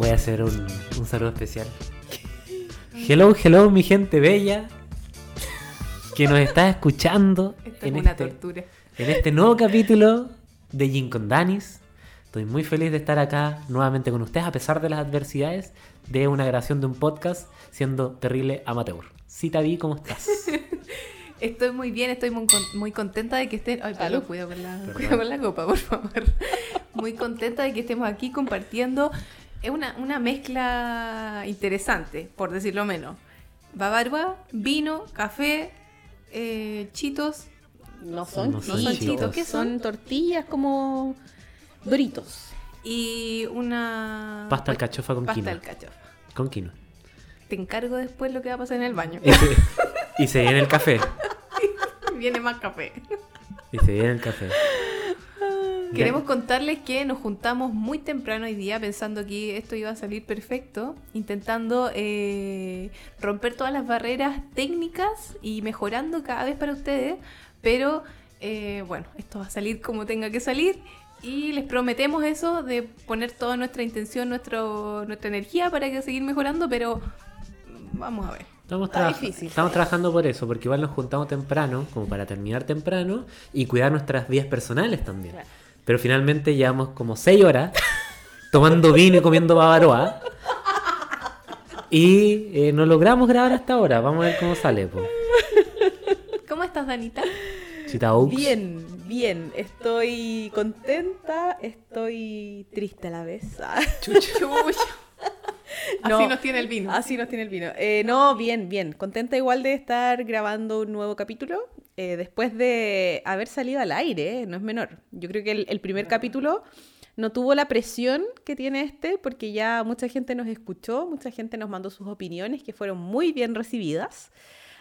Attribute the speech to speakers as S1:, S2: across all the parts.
S1: Voy a hacer un, un saludo especial. Hello, hello, mi gente bella. Que nos está escuchando
S2: Esto
S1: en
S2: es una
S1: este,
S2: tortura.
S1: en este nuevo capítulo de Gin con Danis. Estoy muy feliz de estar acá nuevamente con ustedes a pesar de las adversidades de una grabación de un podcast siendo terrible amateur. Cita vi, ¿cómo estás?
S2: Estoy muy bien, estoy muy, con- muy contenta de que estén. Ay. Pablo, cuidado con, la, cuidado con la copa, por favor. Muy contenta de que estemos aquí compartiendo. Es una, una mezcla interesante, por decirlo menos. Babarba, vino, café, eh, chitos.
S3: No son,
S1: No
S2: son
S3: chitos,
S2: chitos, ¿qué son?
S3: son tortillas como doritos.
S2: y una.
S1: Pasta alcachofa con
S2: Pasta
S1: quinoa.
S2: alcachofa.
S1: Con quinoa.
S2: Te encargo después lo que va a pasar en el baño.
S1: Y se, y se viene el café.
S2: Viene más café.
S1: Y se viene el café.
S2: Queremos contarles que nos juntamos muy temprano hoy día pensando que esto iba a salir perfecto, intentando eh, romper todas las barreras técnicas y mejorando cada vez para ustedes, pero eh, bueno, esto va a salir como tenga que salir y les prometemos eso de poner toda nuestra intención, nuestro, nuestra energía para que seguir mejorando, pero vamos a ver.
S1: Estamos,
S3: difícil,
S1: estamos trabajando por eso, porque igual nos juntamos temprano, como para terminar temprano, y cuidar nuestras vidas personales también.
S3: Claro.
S1: Pero finalmente llevamos como 6 horas tomando vino y comiendo bavaroa. Y eh, no logramos grabar hasta ahora. Vamos a ver cómo sale. po.
S2: ¿Cómo estás, Danita?
S1: Chita Oaks.
S3: Bien, bien. Estoy contenta, estoy triste a la vez. Ah,
S2: Chucha.
S3: No.
S2: Así nos tiene el vino.
S3: Así nos tiene el vino. Eh, no, bien, bien. Contenta igual de estar grabando un nuevo capítulo. Eh, después de haber salido al aire, eh, no es menor. Yo creo que el, el primer capítulo no tuvo la presión que tiene este, porque ya mucha gente nos escuchó, mucha gente nos mandó sus opiniones que fueron muy bien recibidas.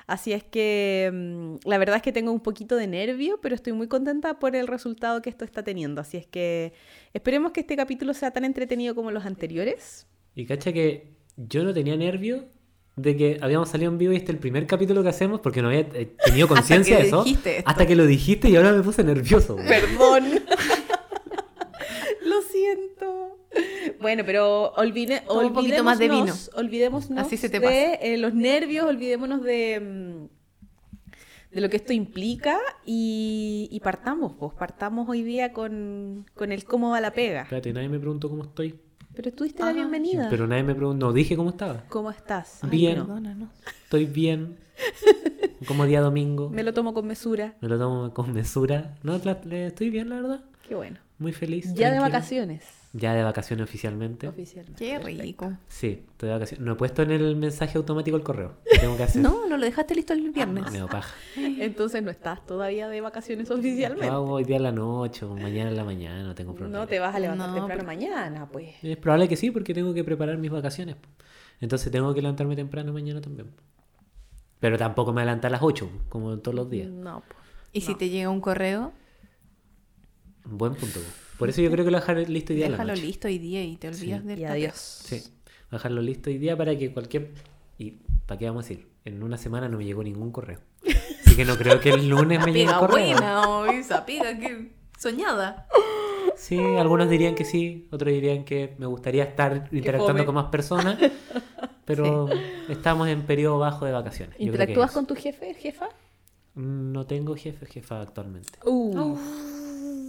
S3: Así es que mm, la verdad es que tengo un poquito de nervio, pero estoy muy contenta por el resultado que esto está teniendo. Así es que esperemos que este capítulo sea tan entretenido como los anteriores.
S1: Y cacha que yo no tenía nervio de que habíamos salido en vivo y este es el primer capítulo que hacemos porque no había eh, tenido conciencia
S2: que
S1: de eso.
S2: dijiste esto.
S1: Hasta que lo dijiste y ahora me puse nervioso. güey.
S3: Perdón. Lo siento. Bueno, pero olvide,
S2: Toma un poquito más de vino.
S3: olvidémonos-
S2: Así se te
S3: de
S2: pasa.
S3: eh, los nervios, olvidémonos de, mm, de lo que esto implica y, y partamos, pues partamos hoy día con, con el cómo va la pega.
S1: Espérate, nadie me preguntó cómo estoy.
S3: Pero tú diste
S2: Ah,
S3: la bienvenida.
S1: Pero nadie me preguntó. No, dije cómo estaba.
S3: ¿Cómo estás?
S2: Ay,
S1: Bien.
S2: perdónanos.
S1: Estoy bien. Como día domingo.
S3: Me lo tomo con mesura.
S1: Me lo tomo con mesura. No, la- estoy bien, la verdad.
S3: Qué bueno.
S1: Muy feliz.
S3: Ya de vacaciones.
S1: Ya de vacaciones oficialmente.
S3: Oficialmente.
S2: Qué
S3: Perfecto.
S2: rico.
S1: Sí, estoy de vacaciones. No he puesto en el mensaje automático el correo. que Tengo que hacer.
S2: No, no lo dejaste listo el viernes.
S1: Me da paja.
S3: Entonces no estás todavía de vacaciones oficialmente.
S1: hago hoy día en la noche o mañana en la mañana, no tengo problema.
S3: No te vas a levantar
S2: No,
S3: temprano
S2: pero-
S3: mañana, pues.
S1: Es probable que sí, porque tengo que preparar mis vacaciones. Entonces tengo que levantarme temprano mañana también. Pero tampoco me adelanto a las 8, po, como todos los días.
S3: No, pues.
S2: Y si te llega un correo,
S1: Buen punto. Po. Por eso yo creo que lo voy a dejar listo hoy día la
S2: déjalo listo hoy día y te olvidas
S1: Sí.
S2: del
S3: Y adiós.
S1: Sí, dejarlo listo hoy día para que cualquier... ¿Y para qué vamos a decir? En una semana no me llegó ningún correo. Así que no creo que el lunes me llegue el
S2: Pega
S1: correo.
S2: buena, esa pega que soñada.
S1: Sí, algunos dirían que sí, otros dirían que me gustaría estar interactuando con más personas, pero estamos en periodo bajo de vacaciones.
S3: ¿Interactúas con tu jefe, jefa?
S1: No tengo jefe, jefa actualmente.
S3: Uh.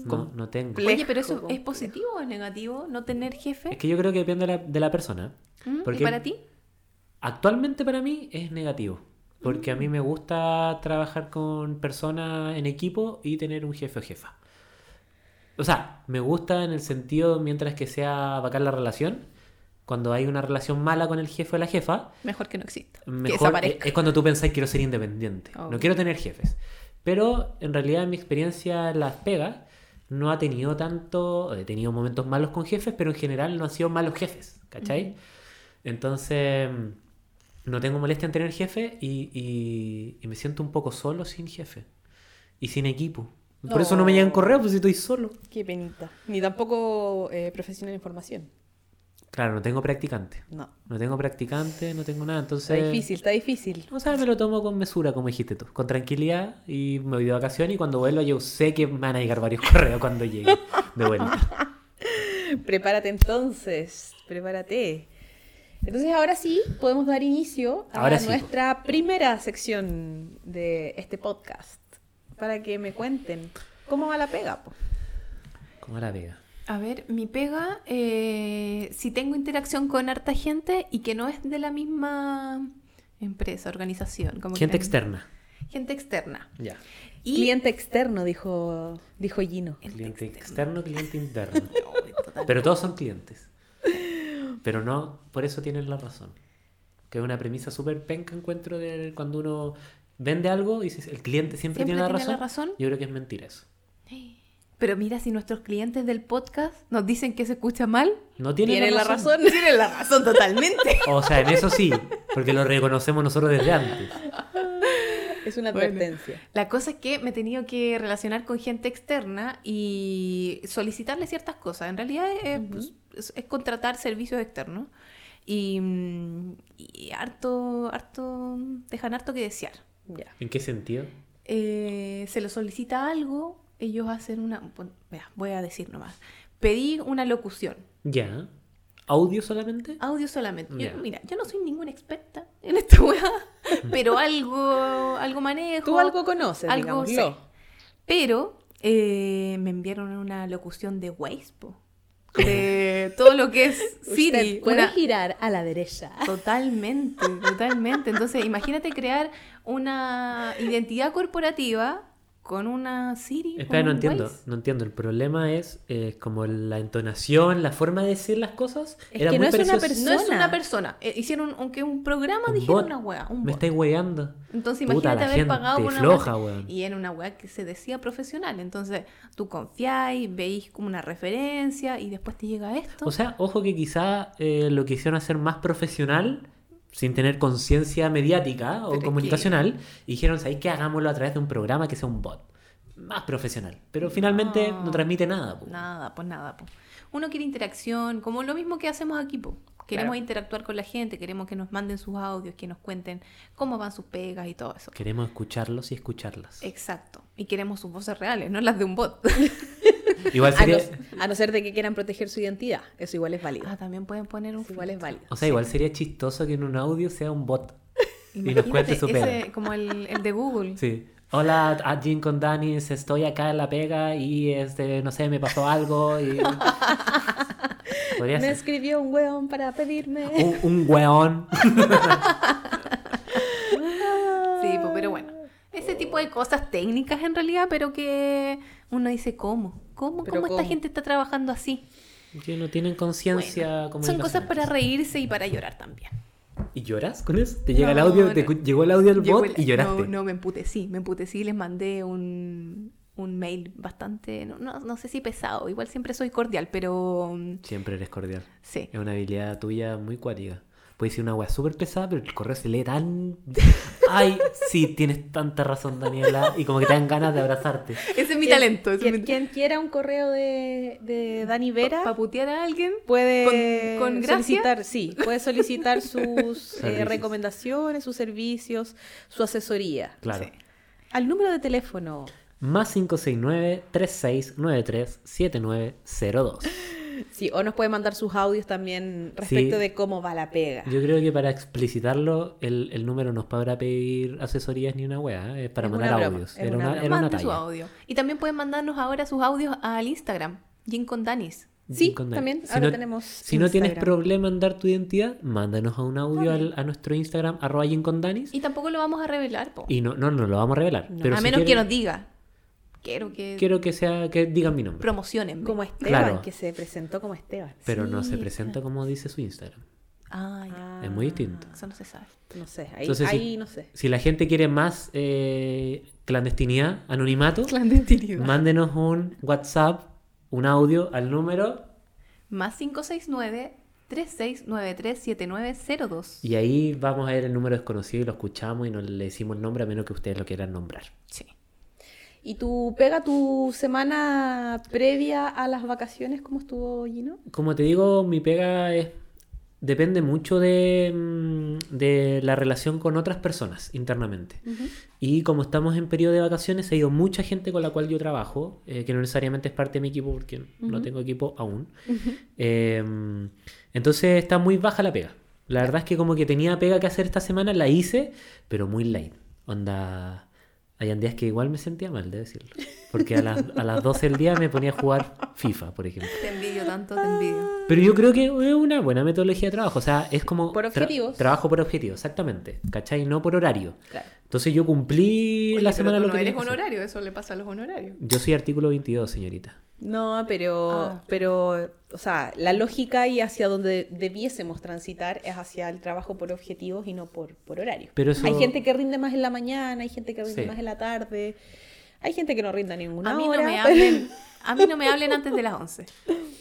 S1: No, no tengo.
S2: Oye, pero eso
S3: Complejo.
S2: es positivo o es negativo, no tener jefe.
S1: Es que yo creo que depende de la, de la persona.
S2: ¿Mm? ¿Y
S1: porque-
S2: para ti?
S1: Actualmente para mí es negativo, porque a mí me gusta trabajar con personas en equipo y tener un jefe o jefa. O sea, me gusta en el sentido mientras que sea bacán la relación. Cuando hay una relación mala con el jefe o la jefa,
S2: Mejor que no exista. que
S1: mejor es, cuando tú pensás quiero ser independiente.
S2: Oh.
S1: No quiero tener jefes. Pero en realidad en mi experiencia en las pegas no ha tenido tanto, he tenido momentos malos con jefes, pero en general no han sido malos jefes, ¿cachai? Entonces no tengo molestia en tener jefe y, y- y me siento un poco solo sin jefe y sin equipo. Por eso no me llegan
S3: Oh.
S1: correos, pues si estoy solo.
S3: Qué penita. Ni tampoco eh, profesional en formación.
S1: Claro, no tengo practicante.
S3: No.
S1: No tengo practicante, no tengo nada.
S3: Está
S1: Entonces,
S3: difícil, está difícil.
S1: O sea, me lo tomo con mesura, como dijiste tú, con tranquilidad y me voy de vacaciones y cuando vuelva yo sé que me van a llegar varios correos cuando llegue de vuelta.
S3: Prepárate entonces prepárate. Entonces ahora sí podemos dar inicio a
S1: Ahora sí,
S3: nuestra primera sección de este podcast. Para que me cuenten cómo va la pega. po?
S1: ¿Cómo la vega?
S2: A ver, mi pega, eh, si tengo interacción con harta gente y que no es de la misma empresa, organización. Como
S1: Gente
S2: que-
S1: externa.
S2: Gente externa.
S1: Ya.
S2: Y
S3: Cliente externo, dijo, dijo Gino.
S1: Cliente externo, cliente interno. Pero todos son clientes. Pero no, por eso tienen la razón. Que es una premisa súper penca encuentro de cuando uno vende algo y dices, el cliente siempre,
S2: Siempre
S1: tiene, la,
S2: tiene
S1: razón.
S2: la razón.
S1: Yo creo que es mentira eso.
S2: Pero mira, si nuestros clientes del podcast nos dicen que se escucha mal,
S1: No tienen,
S3: Tienen la razón.
S2: tienen la razón totalmente.
S1: O sea, en eso sí, porque lo reconocemos nosotros desde antes.
S3: Es una
S2: Bueno.
S3: advertencia.
S2: La cosa es que me he tenido que relacionar con gente externa y solicitarle ciertas cosas. En realidad es, pues, es- es contratar servicios externos. Y, mm, y harto, harto, dejan harto que desear.
S3: Ya.
S1: ¿En qué sentido?
S2: Eh, se lo solicita algo, ellos hacen una... voy a decir nomás. Pedí una locución.
S1: Ya. ¿Audio solamente?
S2: Audio solamente. Yo- mira, yo no soy ninguna experta en esta weá, pero algo, algo manejo.
S3: Tú algo conoces,
S2: algo
S3: digámoslo.
S2: sé. Pero eh, me enviaron una locución de Waze, de todo lo que es Siri.
S3: Usted puede
S2: una-
S3: girar a la derecha.
S2: Totalmente, totalmente. Entonces, imagínate crear una identidad corporativa con una Siri.
S1: Espera, no entiendo.
S2: Waze.
S1: No entiendo. El problema es eh, como la entonación, la forma de decir las cosas.
S3: Es
S1: era
S3: que
S1: muy
S3: no es una
S1: parecida-
S2: No es
S3: persona.
S2: una persona. Eh, hicieron, aunque un programa
S1: Un
S2: dijeron
S1: bot.
S2: una wea. Un
S1: Me estáis weando.
S2: Entonces
S1: Puta,
S2: imagínate
S1: la
S2: haber
S1: gente
S2: pagado por una
S1: floja,
S2: wea-. Y en una web que se decía profesional. Entonces tú confiáis, veis como una referencia y después te llega esto.
S1: O sea, ojo que quizá eh, lo quisieron hacer más profesional, sin tener conciencia mediática o
S2: Pero
S1: comunicacional, y dijeron, ¿sabéis qué? Hagámoslo a través de un programa que sea un bot. Más profesional. Pero finalmente no,
S2: No.
S1: transmite nada. po.
S2: Nada, pues nada. Uno quiere interacción, como lo mismo que hacemos aquí. po. Queremos
S1: Claro.
S2: interactuar con la gente, queremos que nos manden sus audios, que nos cuenten cómo van sus pegas y todo eso.
S1: Queremos escucharlos y escucharlas.
S2: Exacto. Y queremos sus voces reales, no las de un bot.
S1: Igual
S3: A no, a no ser de que quieran proteger su identidad. Eso igual es válido.
S2: ah, también pueden poner un
S3: Eso igual es válido.
S1: O sea, igual sería chistoso que en un audio sea un bot. Y nos cuente su
S2: ese,
S1: pega.
S2: como el, el de Google.
S1: Sí. Hola, a Jim con Danis, estoy acá en la pega y este, no sé, me pasó algo y... Podría
S3: Me
S1: ser.
S3: escribió un weón para pedirme.
S1: Un, un weón.
S2: Sí, pues, pero bueno. Ese tipo de cosas técnicas en realidad, pero que uno dice, ¿cómo? ¿Cómo,
S3: Pero
S2: cómo esta
S3: ¿cómo?
S2: gente está trabajando así?
S1: Que no tienen conciencia
S2: Bueno, son cosas para reírse y para llorar también.
S1: ¿Y lloras con eso? ¿Te llega el
S2: No,
S1: audio? ¿Te
S2: no.
S1: cu- llegó el audio del
S2: Llegó
S1: bot
S2: el-
S1: y lloraste?
S2: No, no, me emputecí, me emputecí y les mandé un, un mail bastante, no, no, no sé si pesado, igual siempre soy cordial, pero mm,
S1: Siempre eres cordial.
S2: sí.
S1: Es una habilidad tuya muy cuática. Puede ser una wea súper pesada, pero el correo se lee tan... Ay, sí, tienes tanta razón, Daniela. Y como que te dan ganas de abrazarte.
S2: Ese es mi talento.
S3: Quien,
S2: mi-
S3: quien quiera un correo de, de Dani Vera
S2: Para putear a alguien.
S3: puede
S2: con- con gracia.
S3: solicitar, sí, puede solicitar sus eh, recomendaciones, sus servicios, su asesoría.
S1: Claro.
S2: Sí.
S3: Al número de teléfono.
S1: Más 569-3693-7902.
S3: Sí, o nos puede mandar sus audios también respecto
S1: Sí.
S3: de cómo va la pega.
S1: Yo creo que para explicitarlo, el, el número no es para pedir asesorías ni una wea, es para
S3: Es
S1: mandar
S3: una
S1: audios. Era
S3: una broma.
S1: era una
S2: su
S1: talla.
S2: audio. Y también pueden mandarnos ahora sus audios al Instagram, Jim con Danis.
S3: Sí, también,
S1: Si
S3: ahora
S1: no-
S3: tenemos
S1: Si no tienes problema en dar tu identidad, mándanos a un audio al- a nuestro Instagram, arroba Danis.
S2: Y tampoco lo vamos a revelar, po.
S1: Y no, no, no lo vamos a revelar. Pero
S2: a
S1: si
S2: menos que nos diga. Quiero que
S1: Quiero que sea, que digan mi nombre.
S2: promocionen.
S3: Como Esteban,
S1: Claro.
S3: que se presentó como Esteban.
S1: Pero no se presenta como dice su Instagram.
S2: Ah, ya.
S1: Es muy distinto.
S2: Eso no se sabe.
S3: No sé, ahí,
S1: Entonces, si-
S3: no sé.
S1: Si la gente quiere más eh, clandestinidad, anonimato,
S2: Clandestinidad.
S1: mándenos un WhatsApp, un audio al número
S2: Más 569 36937902.
S1: y ahí vamos a ver el número desconocido y lo escuchamos y no le decimos el nombre a menos que ustedes lo quieran nombrar.
S2: Sí.
S3: ¿Y tú pega tu semana previa a las vacaciones? ¿Cómo estuvo Gino?
S1: Como te digo, mi pega es depende mucho de, mm, de la relación con otras personas internamente. Y como estamos en periodo de vacaciones, ha ido mucha gente con la cual yo trabajo, eh, que no necesariamente es parte de mi equipo porque no tengo equipo aún. Eh, entonces está muy baja la pega. La verdad es que como que tenía pega que hacer esta semana, la hice, pero muy light. Onda... Hay días que igual me sentía mal, de decirlo. Porque a las, a las 12 del día me ponía a jugar FIFA, por ejemplo.
S2: Te envidio tanto, te envidio.
S1: Pero yo creo que es una buena metodología de trabajo. O sea, es como.
S3: Por
S1: tra-
S3: objetivos.
S1: trabajo por objetivo, exactamente. ¿Cachai? No por horario.
S3: Claro.
S1: Entonces yo cumplí
S2: Oye,
S1: la
S2: pero
S1: semana
S2: tú
S1: lo
S2: no
S1: que
S2: eres
S1: que hacer.
S2: honorario, eso le pasa a los honorarios.
S1: Yo soy artículo 22, señorita.
S3: No, pero,
S2: Ah.
S3: pero, o sea, la lógica y hacia donde debiésemos transitar es hacia el trabajo por objetivos y no por, por horario.
S1: Pero eso-
S3: Hay gente que rinde más en la mañana, hay gente que rinde
S1: Sí.
S3: más en la tarde, hay gente que no rinda ninguna
S2: A mí, no me hablen, a mí no me hablen antes de las 11.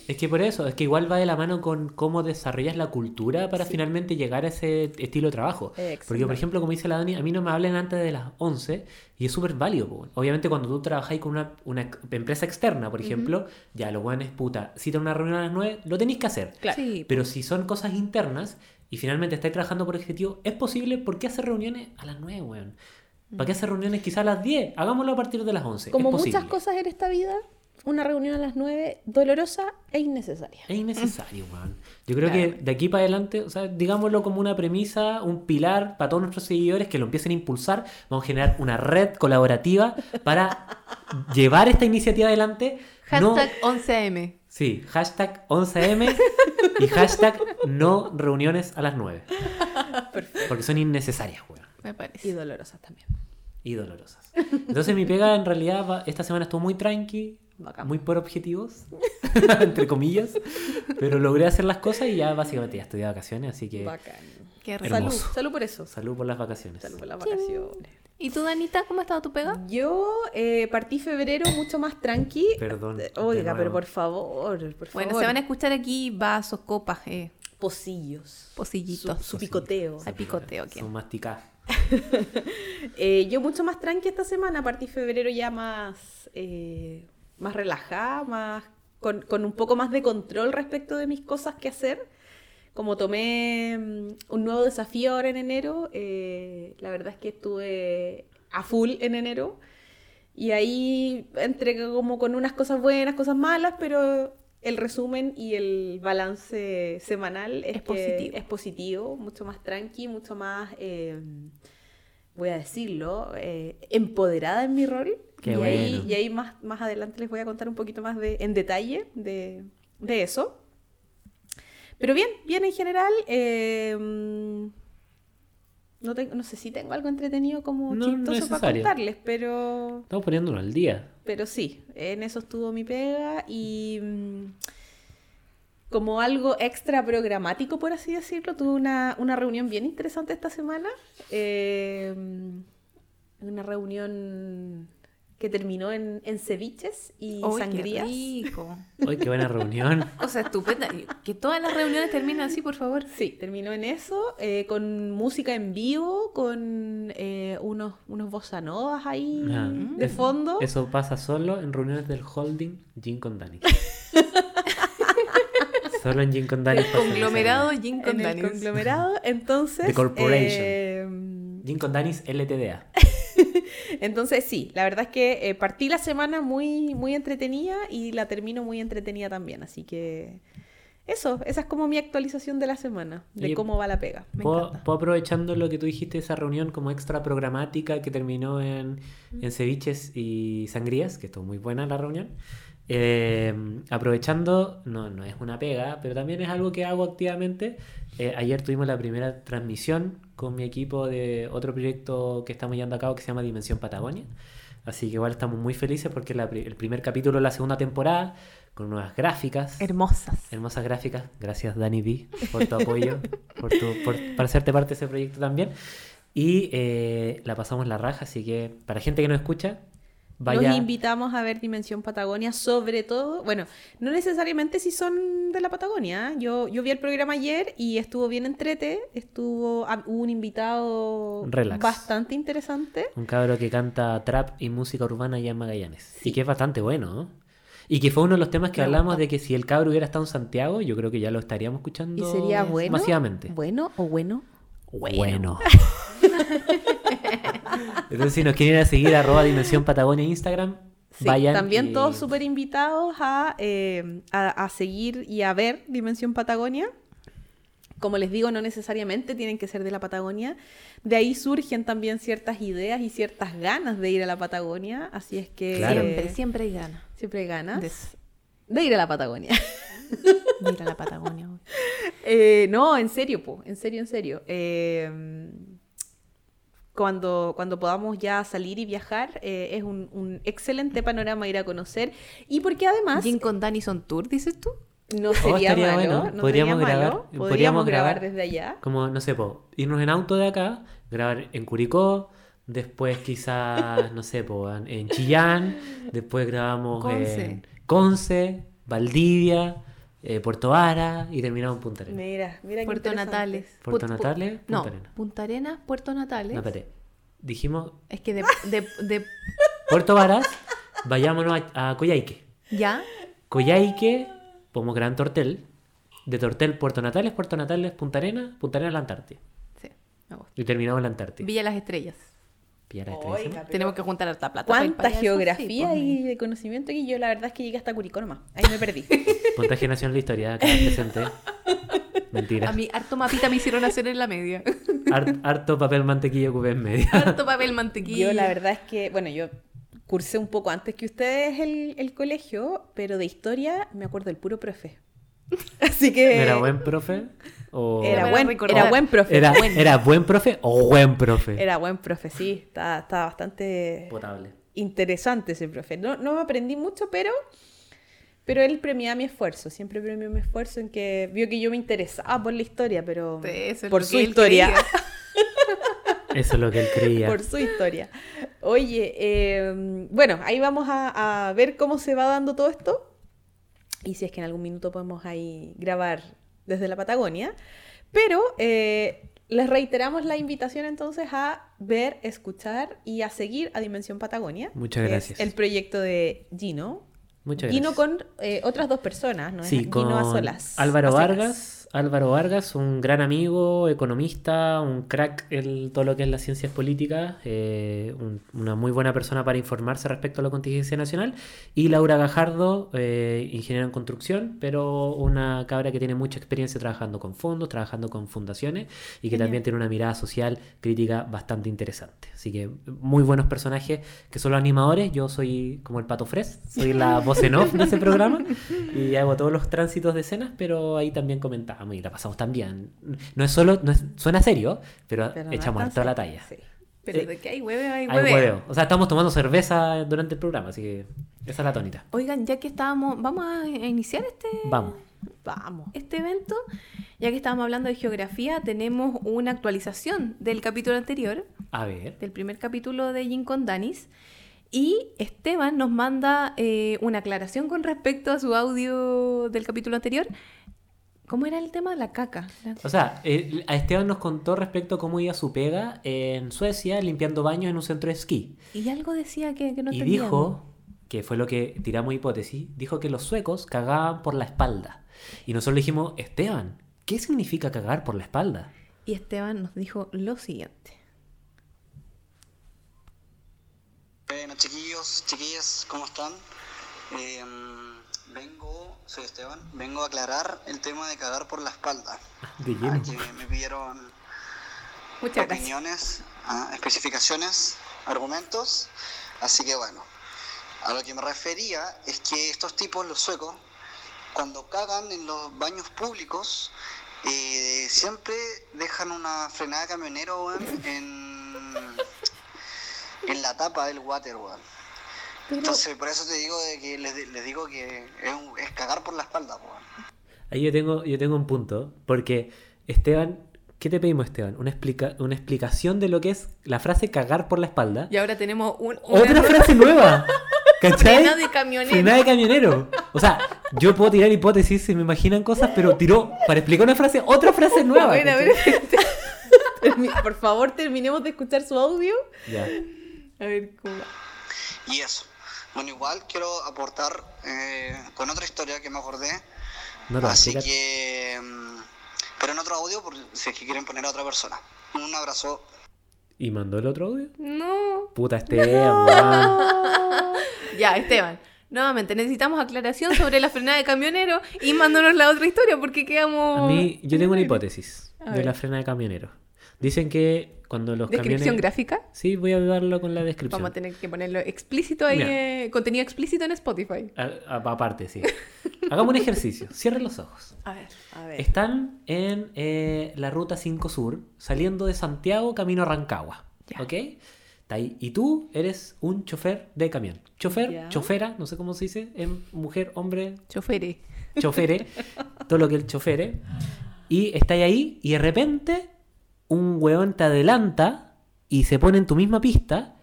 S1: Es que por eso, es que igual va de la mano con cómo desarrollas la cultura para finalmente llegar a ese estilo de trabajo. Porque, por ejemplo, como dice la Dani, a mí no me hablen antes de las 11 y es súper válido. Obviamente, cuando tú trabajáis con una, una empresa externa, por ejemplo, ya lo bueno es puta, si te una reunión a las 9, lo tenéis que hacer.
S3: Claro.
S2: Sí,
S1: Pero si son cosas internas y finalmente estáis trabajando por objetivo, es posible. ¿Por qué hacer reuniones a las 9, weón? ¿Para qué hacer reuniones quizás a las 10? Hagámoslo a partir de las 11.
S3: Como muchas cosas en esta vida, una reunión a las 9 dolorosa e innecesaria.
S1: Es innecesario, weón. Yo creo
S2: Claro.
S1: que de aquí para adelante, o sea, digámoslo como una premisa, un pilar para todos nuestros seguidores que lo empiecen a impulsar. Vamos a generar una red colaborativa para llevar esta iniciativa adelante. No-
S2: Hashtag 11am.
S1: sí, hashtag 11M y hashtag no reuniones a las 9. Porque son innecesarias, weón.
S2: Me parece.
S3: Y dolorosas también.
S1: y dolorosas. Entonces mi pega en realidad esta semana estuvo muy tranqui,
S3: Bacán.
S1: muy por objetivos, entre comillas, pero logré hacer las cosas y ya básicamente ya estoy de vacaciones, así que
S3: Bacán.
S2: Qué.
S3: Salud,
S1: Hermoso.
S3: salud por eso.
S1: salud por las vacaciones.
S3: Salud por las vacaciones.
S2: ¿Y tú, Danita, cómo ha estado tu pega?
S3: Yo eh, partí febrero mucho más tranqui.
S1: Perdón, de
S3: Oiga, pero por favor, por
S2: Bueno,
S3: favor.
S2: se van a escuchar aquí vasos, copas, eh,
S3: Pocillos.
S2: pocillitos.
S3: Su, su picoteo.
S2: Hay picoteo aquí.
S1: Son masticadas.
S3: Eh, yo mucho más tranqui esta semana, partí febrero ya más, eh, más relajada, más con, con un poco más de control respecto de mis cosas que hacer. Como tomé mm, un nuevo desafío ahora en enero, eh, la verdad es que estuve a full en enero. Y ahí entre como con unas cosas buenas, cosas malas, pero el resumen y el balance semanal es,
S2: Es
S3: que
S2: positivo.
S3: es positivo, mucho más tranqui, mucho más, eh, voy a decirlo, eh, empoderada en mi rol.
S1: Qué
S3: y, ahí,
S1: bueno.
S3: y ahí más, más adelante les voy a contar un poquito más de, en detalle de, de eso. Pero bien, bien en general. eh, no, tengo, no sé si tengo algo entretenido como
S1: No,
S3: chistoso para contarles, pero,
S1: Estamos poniéndolo al día.
S3: pero sí, en eso estuvo mi pega y mm, como algo extra programático, por así decirlo, tuve una, una reunión bien interesante esta semana. eh, una reunión que terminó en, en ceviches y
S2: ¡Ay, qué
S3: sangrías.
S2: rico!
S1: Hoy qué buena reunión.
S2: O sea, estupenda. Que todas las reuniones terminen así, por favor.
S3: Sí, terminó en eso, eh, con música en vivo, con eh, unos, unos bossa novas ahí
S1: Ah,
S3: de
S1: es-
S3: fondo.
S1: Eso pasa solo en reuniones del holding Gin con Dani. solo en Gin con Dani. eso.
S2: Conglomerado Gin
S3: en
S2: con
S3: el
S2: Danis.
S3: conglomerado, entonces...
S1: The corporation.
S3: eh,
S1: Gin con Danis LTDA.
S3: entonces sí, la verdad es que eh, partí la semana muy, muy entretenida y la termino muy entretenida también, así que... Eso, esa es como mi actualización de la semana, de cómo va la pega.
S2: Me
S1: ¿Puedo,
S2: encanta.
S1: puedo aprovechando lo que tú dijiste, esa reunión como extra programática que terminó en, en ceviches y sangrías, que estuvo muy buena la reunión. Eh, aprovechando, no, no es una pega, pero también es algo que hago activamente. Eh, ayer tuvimos la primera transmisión con mi equipo de otro proyecto que estamos llevando a cabo que se llama Dimensión Patagonia. Así que igual estamos muy felices porque la el primer capítulo de la segunda temporada, con nuevas gráficas.
S2: Hermosas.
S1: Hermosas gráficas. Gracias, Dani B, por tu apoyo, por, tu, por, por hacerte parte de ese proyecto también. Y eh, la pasamos la raja, así que para gente que no escucha, vaya.
S3: Los invitamos a ver Dimensión Patagonia, sobre todo, bueno, no necesariamente si son de la Patagonia. ¿eh? Yo, yo vi el programa ayer y estuvo bien entrete, estuvo hubo un invitado
S1: Relax.
S3: bastante interesante.
S1: Un cabro que canta trap y música urbana allá en Magallanes. Y que es bastante bueno, ¿no? Y que fue uno de los temas que
S2: Me
S1: hablamos
S2: gusta.
S1: de que si el cabro hubiera estado en Santiago, yo creo que ya lo estaríamos escuchando
S3: ¿Y sería bueno?
S1: masivamente.
S3: ¿Bueno o bueno?
S1: Bueno. Entonces, si nos quieren ir a seguir, arroba Dimensión Patagonia Instagram,
S3: Sí,
S1: vayan.
S3: también
S1: y-
S3: todos súper invitados a, eh, a, a seguir y a ver Dimensión Patagonia. Como les digo, no necesariamente tienen que ser de la Patagonia. De ahí surgen también ciertas ideas y ciertas ganas de ir a la Patagonia. Así es que
S1: Claro.
S2: Siempre, siempre hay ganas
S3: siempre hay ganas
S2: de,
S3: de ir a la Patagonia.
S2: de ir a la Patagonia.
S3: Eh, no, en serio, po, en serio, en serio. Eh, cuando, cuando podamos ya salir y viajar, eh, es un, un excelente panorama ir a conocer. Y porque además
S2: Jim con Danny son tour, dices tú.
S3: no sería
S1: estaría
S3: malo,
S1: bueno.
S3: no
S1: Podríamos
S3: sería malo.
S1: grabar-
S3: Podríamos,
S1: podríamos
S3: grabar,
S1: grabar.
S3: desde allá.
S1: Como, no sé, po, irnos en auto de acá, grabar en Curicó, después quizás, no sé, po, en Chillán, después grabamos
S2: Conce.
S1: en Conce, Valdivia, eh, Puerto Vara y terminamos en Punta Arenas.
S3: Mira, mira
S2: Puerto. Natales.
S1: Puerto
S2: Put- pu-
S1: Natales, Punta
S2: No,
S1: Arenas.
S2: Punta Arenas, Puerto Natales.
S1: No, espérate. Dijimos
S2: es que de, de, de-
S1: Puerto Varas, vayámonos a, a Coyhaique.
S2: ya
S1: Coyhaique, podemos Gran Tortel. De Tortel, Puerto Natales, Puerto Natales, Punta Arenas, Punta Arenas, la Antártida.
S2: sí, me gusta.
S1: Y terminamos en la Antártida.
S2: Villa Las Estrellas.
S1: La
S3: Oiga, pero
S2: Tenemos que juntar harta plata.
S3: Cuánta
S2: sí,
S3: geografía
S2: pues,
S3: y de conocimiento que yo la verdad es que llegué hasta Curicó nomás. Ahí me perdí.
S1: Puntaje Nacional de Historia, acá presente. Mentira.
S2: A mí harto mapita me hicieron hacer en la media.
S1: Har- harto papel mantequilla ocupé en media.
S2: harto papel mantequilla.
S3: Yo la verdad es que, bueno, yo cursé un poco antes que ustedes el, el colegio, pero de historia me acuerdo del puro profe. Así que...
S1: ¿Era buen profe? O...
S3: Era buen, era buen profe.
S1: Era,
S3: buen.
S1: ¿Era buen profe o buen profe?
S3: Era buen profe, sí. Estaba, estaba bastante
S1: Potable.
S3: interesante ese profe. No, no me aprendí mucho, pero, pero él premiaba mi esfuerzo. Siempre premió mi esfuerzo en que vio que yo me interesaba por la historia, pero
S2: Sí,
S3: por su historia.
S1: Eso es lo que él creía.
S3: por su historia. Oye, eh, bueno, ahí vamos a, a ver cómo se va dando todo esto. Y si es que en algún minuto podemos ahí grabar desde la Patagonia. Pero eh, les reiteramos la invitación entonces a ver, escuchar y a seguir a Dimensión Patagonia.
S1: Muchas
S3: es
S1: gracias.
S3: el proyecto de Gino.
S1: Muchas
S3: Gino
S1: gracias.
S3: con eh, otras dos personas, ¿no? es
S1: Sí,
S3: Gino
S1: con
S3: a solas.
S1: Álvaro
S3: a.
S1: Vargas. Álvaro Vargas, un gran amigo, economista, un crack en todo lo que es las ciencias políticas, eh, un- una muy buena persona para informarse respecto a la contingencia nacional. Y Laura Gajardo, eh, ingeniera en construcción, pero una cabra que tiene mucha experiencia trabajando con fondos, trabajando con fundaciones y que también tiene una mirada social crítica bastante interesante. Así que muy buenos personajes que son los animadores. Yo soy como el Pato Fres, soy la voz en off de ese programa y hago todos los tránsitos de escenas, pero ahí también y la pasamos también. No es solo, no es- suena serio, pero, echamos
S3: tan
S1: harto la talla.
S3: sí.
S2: Pero
S1: Eh,
S2: de que hay hueve, hay
S1: Hay
S2: hueve.
S1: hueveo. O sea, estamos tomando cerveza durante el programa, así que esa es la tónica.
S2: Oigan, ya que estábamos, vamos a iniciar este,
S1: Vamos.
S3: Vamos.
S2: este evento. Ya que estábamos hablando de geografía, tenemos una actualización del capítulo anterior,
S1: A ver.
S2: del primer capítulo de Jin con Danis. Y Esteban nos manda eh, una aclaración con respecto a su audio del capítulo anterior. ¿Cómo era el tema? La caca. La-
S1: O sea, eh, a Esteban nos contó respecto a cómo iba su pega en Suecia limpiando baños en un centro de esquí.
S2: Y algo decía que, que no
S1: y dijo, que fue lo que tiramos hipótesis, dijo que los suecos cagaban por la espalda. Y nosotros le dijimos, Esteban, ¿qué significa cagar por la espalda?
S2: Y Esteban nos dijo lo siguiente.
S4: Bueno, chiquillos, chiquillas, ¿cómo están? Eh, vengo, soy Esteban, vengo a aclarar el tema de cagar por la espalda.
S1: De
S4: Ah,
S1: lleno.
S4: que me pidieron
S2: Muchas
S4: opiniones, ah, especificaciones, argumentos. Así que bueno, a lo que me refería es que estos tipos, los suecos, cuando cagan en los baños públicos, eh, siempre dejan una frenada de camionero weón, en, en la tapa del water, weón. Entonces, por eso te digo de que les, les digo que es, un- es cagar por la espalda, weón.
S1: Ahí yo tengo, yo tengo un punto, porque Esteban, ¿qué te pedimos Esteban? Una, explica, una explicación de lo que es la frase cagar por la espalda.
S2: Y ahora tenemos un, una
S1: Otra frase nueva. ¿Cachai?
S2: Frena de camionero.
S1: Frenada de camionero. O sea, yo puedo tirar hipótesis, se me imaginan cosas, pero tiró para explicar una frase, otra frase nueva.
S2: A ver, a ver.
S3: Por favor, terminemos de escuchar su audio.
S1: Ya.
S2: A ver, ¿cómo?
S4: Y eso. Bueno, igual quiero aportar eh, con otra historia que me acordé.
S1: No a
S4: Así que. mm, Pero en otro audio, por si es que quieren poner a otra persona. Un abrazo.
S1: ¿Y mandó el otro audio?
S2: No.
S1: Puta Esteban, weón.
S2: Ya, Esteban. Nuevamente, necesitamos aclaración sobre la frenada de camionero y mándanos la otra historia porque quedamos...
S1: A mí, yo tengo una hipótesis de la frena de camioneros. Dicen que cuando los
S2: ¿Descripción
S1: camiones...
S2: gráfica?
S1: Sí, voy a darlo con la descripción.
S2: Vamos a tener que ponerlo explícito ahí, eh, contenido explícito en Spotify.
S1: A- a- aparte, sí. Hagamos un ejercicio. Cierren los ojos.
S2: A ver.
S3: A ver.
S1: Están en eh, la ruta 5 Sur, saliendo de Santiago, camino a Rancagua.
S2: Ya.
S1: ¿Ok? Está ahí. Y tú eres un chofer de camión. Chofer,
S3: Ya.
S1: chofera, no sé cómo se dice, en mujer, hombre,
S2: Chofere.
S1: chofere, todo lo que el chofere. Y estáis ahí y de repente un hueón te adelanta y se pone en tu misma pista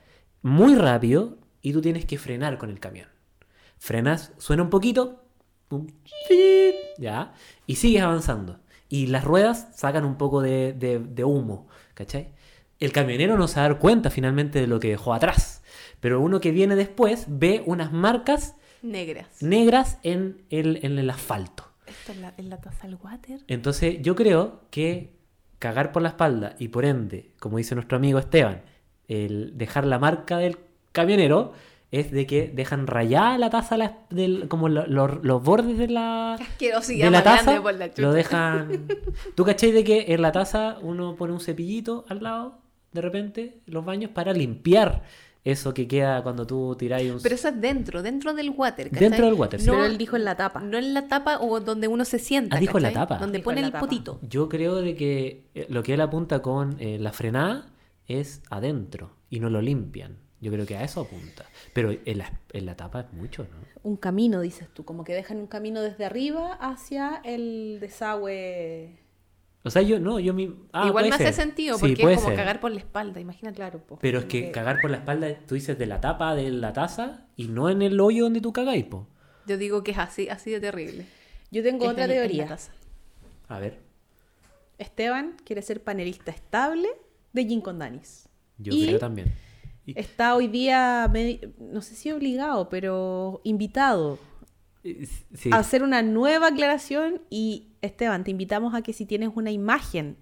S1: muy rápido y tú tienes que frenar con el camión. Frenas, suena un poquito, ya, y sigues avanzando. Y las ruedas sacan un poco de, de- de humo, ¿cachai? El camionero no se va a dar cuenta finalmente de lo que dejó atrás. Pero uno que viene después ve unas marcas
S2: Negras.
S1: negras en el, en el asfalto.
S2: Esto es la, taza del water.
S1: Entonces yo creo que cagar por la espalda y por ende, como dice nuestro amigo Esteban, el dejar la marca del camionero es de que dejan rayada la taza la- del, como lo- lo- los bordes de la, de la taza
S2: la
S1: lo dejan. Tú cachai de que en la taza uno pone un cepillito al lado de repente los baños para limpiar eso que queda cuando tú tiráis un
S2: Pero eso es dentro, dentro del water. ¿cachai?
S1: Dentro del water, sí.
S3: Pero él dijo en la tapa.
S2: No en la tapa o donde uno se sienta.
S1: Ah, dijo en la tapa.
S2: Donde
S3: Dijo
S2: pone el
S3: tapa.
S2: potito.
S1: Yo creo de que eh, lo que él apunta con eh, la frenada es adentro y no lo limpian. Yo creo que a eso apunta. Pero en la, en la tapa es mucho, ¿no?
S3: Un camino, dices tú, como que dejan un camino desde arriba hacia el desagüe.
S1: O sea, yo no, yo mi... ah,
S2: Igual
S1: puede
S2: me hace sentido
S1: Sí,
S2: porque
S1: puede
S2: es como
S1: ser.
S2: cagar por la espalda, imagínate.
S3: Claro, po.
S1: Pero es que cagar por la espalda, tú dices de la tapa de la taza y no en el hoyo donde tú cagáis, po.
S2: Yo digo que es así, así de terrible.
S3: Yo tengo
S2: Es
S3: otra
S2: en- en la
S3: teoría.
S2: taza.
S1: A ver,
S3: Esteban quiere ser panelista estable de Gin con Danis.
S1: yo
S3: Y-
S1: creo también. Y-
S3: Está hoy día, no sé si obligado, pero invitado hacer una nueva aclaración y Esteban, te invitamos a que si tienes una imagen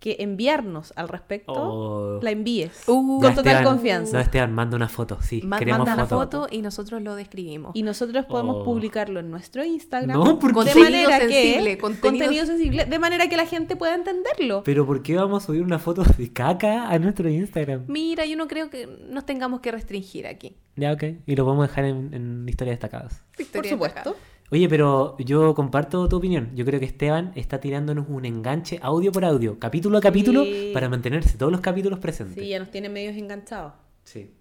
S3: que enviarnos al respecto,
S1: Oh.
S3: la envíes
S2: Uh,
S3: con total
S1: Esteban,
S3: confianza.
S1: No, Esteban, manda una foto, sí.
S2: Ma-
S1: queremos
S2: manda la
S1: foto.
S2: foto y nosotros lo describimos.
S3: Y nosotros podemos
S1: Oh.
S3: publicarlo en nuestro Instagram
S1: No, ¿por
S3: de manera
S2: Contenido sensible,
S3: que
S2: contenido-
S3: contenido sensible, de manera que la gente pueda entenderlo.
S1: Pero ¿por qué vamos a subir una foto de caca a nuestro Instagram?
S2: Mira, yo no creo que nos tengamos que restringir aquí.
S1: Ya, ok. Y lo vamos a dejar en, en historias destacadas.
S3: Por supuesto.
S2: destacada.
S1: Oye, pero yo comparto tu opinión. Yo creo que Esteban está tirándonos un enganche audio por audio, capítulo a capítulo,
S3: Sí.
S1: para mantenerse todos los capítulos presentes.
S3: Sí, ya nos tiene medios enganchados,
S1: Sí.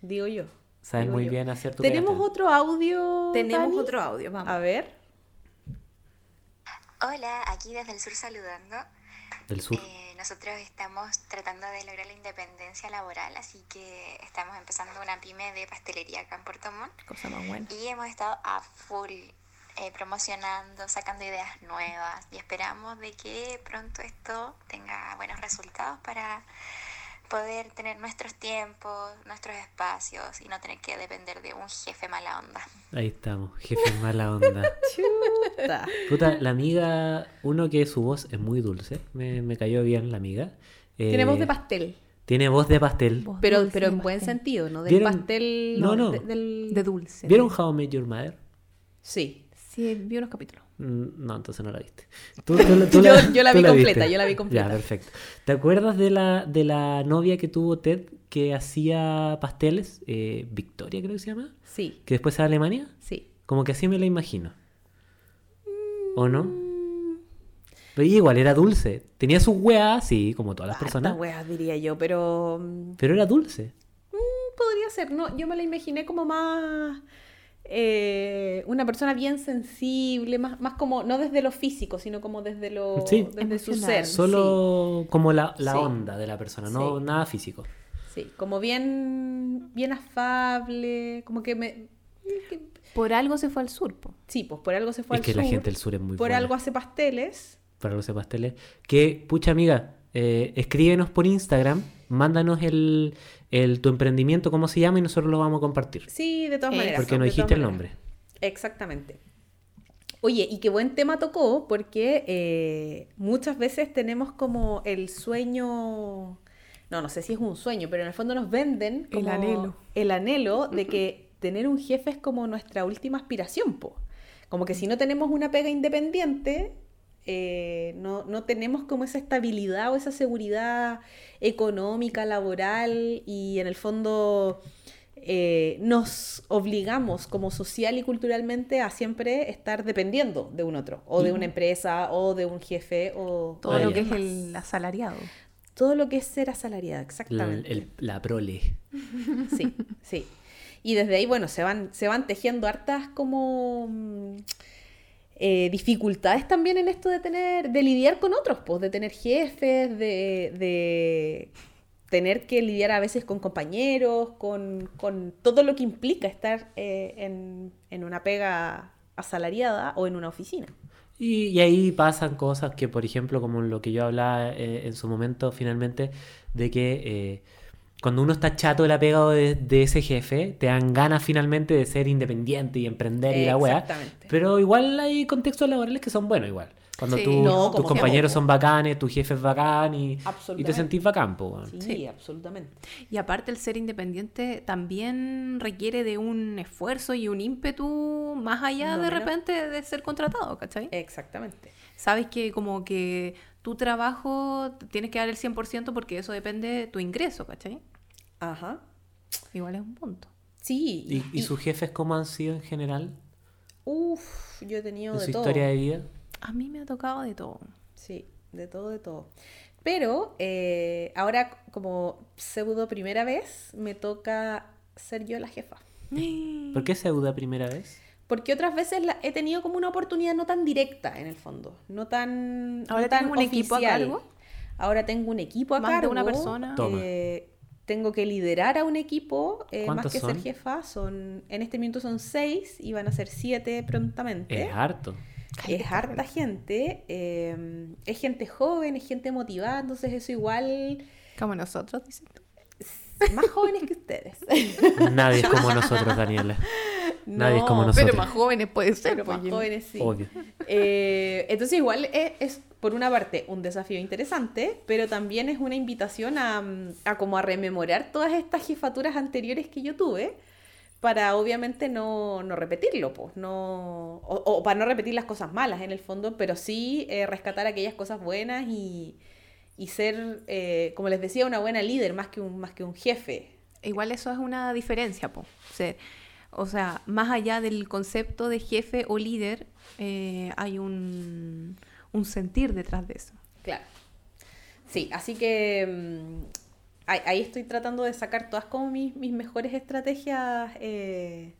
S3: digo yo.
S1: Sabes
S3: Digo
S1: muy
S3: yo.
S1: bien hacer tu
S3: ¿Tenemos otro audio?
S2: Tenemos
S3: Dani?
S2: otro audio, vamos.
S3: A ver.
S5: Hola, aquí desde el sur saludando.
S1: Del sur.
S5: Eh, nosotros estamos tratando de lograr la independencia laboral, así que estamos empezando una pyme de pastelería acá en Puerto Montt
S2: Cosa más buena.
S5: y hemos estado a full eh, promocionando, sacando ideas nuevas y esperamos de que pronto esto tenga buenos resultados para poder tener nuestros tiempos, nuestros espacios y no tener que depender de un jefe mala onda.
S1: Ahí estamos, jefe mala onda.
S3: Ta.
S1: Puta, la amiga, uno que su voz es muy dulce, me, me cayó bien la amiga. Eh,
S3: Tiene voz de pastel.
S1: Tiene voz de pastel.
S2: Voz
S3: Pero,
S2: dulce
S3: pero en buen sentido, ¿no? Del
S1: ¿Vieron?
S3: pastel.
S1: No, no.
S3: de- del...
S2: De dulce.
S1: ¿Vieron How I Met Your Mother?
S3: Sí.
S2: Sí, vi unos capítulos.
S1: Mm, No, entonces no la viste. Tú- tú la- tú
S3: Yo- yo la vi completa, yo la vi completa.
S1: Ya, perfecto. ¿Te acuerdas de la, de la novia que tuvo Ted que hacía pasteles? Eh, Victoria creo que se llama.
S3: Sí,
S1: Que después se a Alemania.
S3: sí.
S1: Como que así me la imagino. ¿O no? Pero igual era dulce. Tenía sus weas, sí, como todas las personas.
S3: Hartas weas, diría yo, pero. mm,
S1: Pero era dulce.
S3: Podría ser, no, yo me la imaginé como más eh, una persona bien sensible, más, más como, no desde lo físico, sino como desde lo
S1: Sí.
S3: desde su ser.
S1: Solo como la, la
S3: Sí.
S1: onda de la persona, no
S3: Sí.
S1: nada físico.
S3: Sí, como bien, bien afable, como que me.
S2: Por algo se fue al sur, po.
S3: Sí, pues por algo se fue
S1: es
S3: al
S1: que la
S3: sur,
S1: gente del sur es muy
S3: Por
S1: buena
S3: algo hace pasteles.
S1: para los pasteles. Que, pucha amiga, eh, escríbenos por Instagram, mándanos el, el- tu emprendimiento, cómo se llama, y nosotros lo vamos a compartir.
S3: Sí, de todas maneras.
S1: Porque no dijiste el nombre.
S3: Exactamente. Oye, y qué buen tema tocó, porque eh, muchas veces tenemos como el sueño, no, no sé si es un sueño, pero en el fondo nos venden
S2: El
S3: como
S2: anhelo.
S3: el anhelo de que tener un jefe es como nuestra última aspiración, po. Como que si no tenemos una pega independiente, eh, no, no tenemos como esa estabilidad o esa seguridad económica, laboral y en el fondo eh, nos obligamos como social y culturalmente a siempre estar dependiendo de un otro, o de una empresa, o de un jefe, o
S2: Todo lo que es el asalariado.
S3: todo lo que es ser asalariada,
S1: La,
S3: exactamente.
S1: el- la prole.
S3: Sí, sí. Y desde ahí, bueno, se van, se van tejiendo hartas como mm, eh, dificultades también en esto de tener, de lidiar con otros, pues, de tener jefes, de, de tener que lidiar a veces con compañeros, con, con todo lo que implica estar eh, en, en una pega asalariada o en una oficina.
S1: Y, ahí pasan cosas que, por ejemplo, como lo que yo hablaba eh, en su momento, finalmente, de que cuando uno está chato de la pega o de, de ese jefe, te dan ganas finalmente de ser independiente y emprender y la weá.
S3: Exactamente.
S1: Pero igual hay contextos laborales que son buenos igual. Cuando
S2: Sí.
S1: tú-
S3: No,
S1: tus compañeros son bacanes, tu jefe es bacán y, y te sentís bacán, po.
S3: Sí,
S2: Sí.
S3: absolutamente.
S2: Y aparte el ser independiente también requiere de un esfuerzo y un ímpetu más allá
S3: No
S2: de
S3: menos.
S2: repente de ser contratado, ¿cachai?
S3: Exactamente.
S2: Sabes que como que tu trabajo tienes que dar el 100% porque eso depende de tu ingreso, ¿cachai?
S3: Ajá.
S2: Igual es un punto.
S3: Sí.
S1: ¿Y, y sus jefes cómo han sido en general
S3: Uf, yo he tenido
S1: en
S3: de
S1: su
S3: todo.
S1: historia de vida?
S2: A mí me ha tocado de todo.
S3: Sí, de todo, de todo. Pero eh, ahora, como pseudo primera vez, me toca ser yo la jefa.
S1: ¿Por qué se duda primera vez?
S3: Porque otras veces la- he tenido como una oportunidad no tan directa, en el fondo. No tan.
S2: ¿Ahora
S3: no tan
S2: tienes un equipo a cargo?
S3: Ahora tengo un equipo a
S2: ¿Más de
S3: cargo.
S2: una persona?
S3: Eh, tengo que liderar a un equipo, eh, más
S1: ¿Cuántos
S3: que ser jefa. Son, en este minuto son seis y van a ser siete prontamente.
S1: Es harto.
S3: Es harta gente, eh, es gente joven, es gente motivada, entonces eso igual,
S2: Como nosotros, dices tú.
S3: más jóvenes que ustedes.
S1: Nadie es como nosotros, Daniela. Nadie es como
S3: No,
S1: nosotros.
S2: Pero más jóvenes puede ser.
S3: Pero más
S2: pues,
S3: jóvenes sí.
S1: Obvio.
S3: Eh, entonces igual es, es, por una parte un desafío interesante, pero también es una invitación a, mm, a como a rememorar todas estas jefaturas anteriores que yo tuve para obviamente no, no repetirlo, pues, no, o, o para no repetir las cosas malas en el fondo, pero sí eh, rescatar aquellas cosas buenas y, y ser, eh, como les decía, una buena líder más que un, más que un jefe.
S2: Igual eso es una diferencia, po. O sea, o sea, más allá del concepto de jefe o líder, eh, hay un, un sentir detrás de eso.
S3: Claro. Sí, así que mm, ahí, ahí estoy tratando de sacar todas como mis, mis mejores estrategias eh,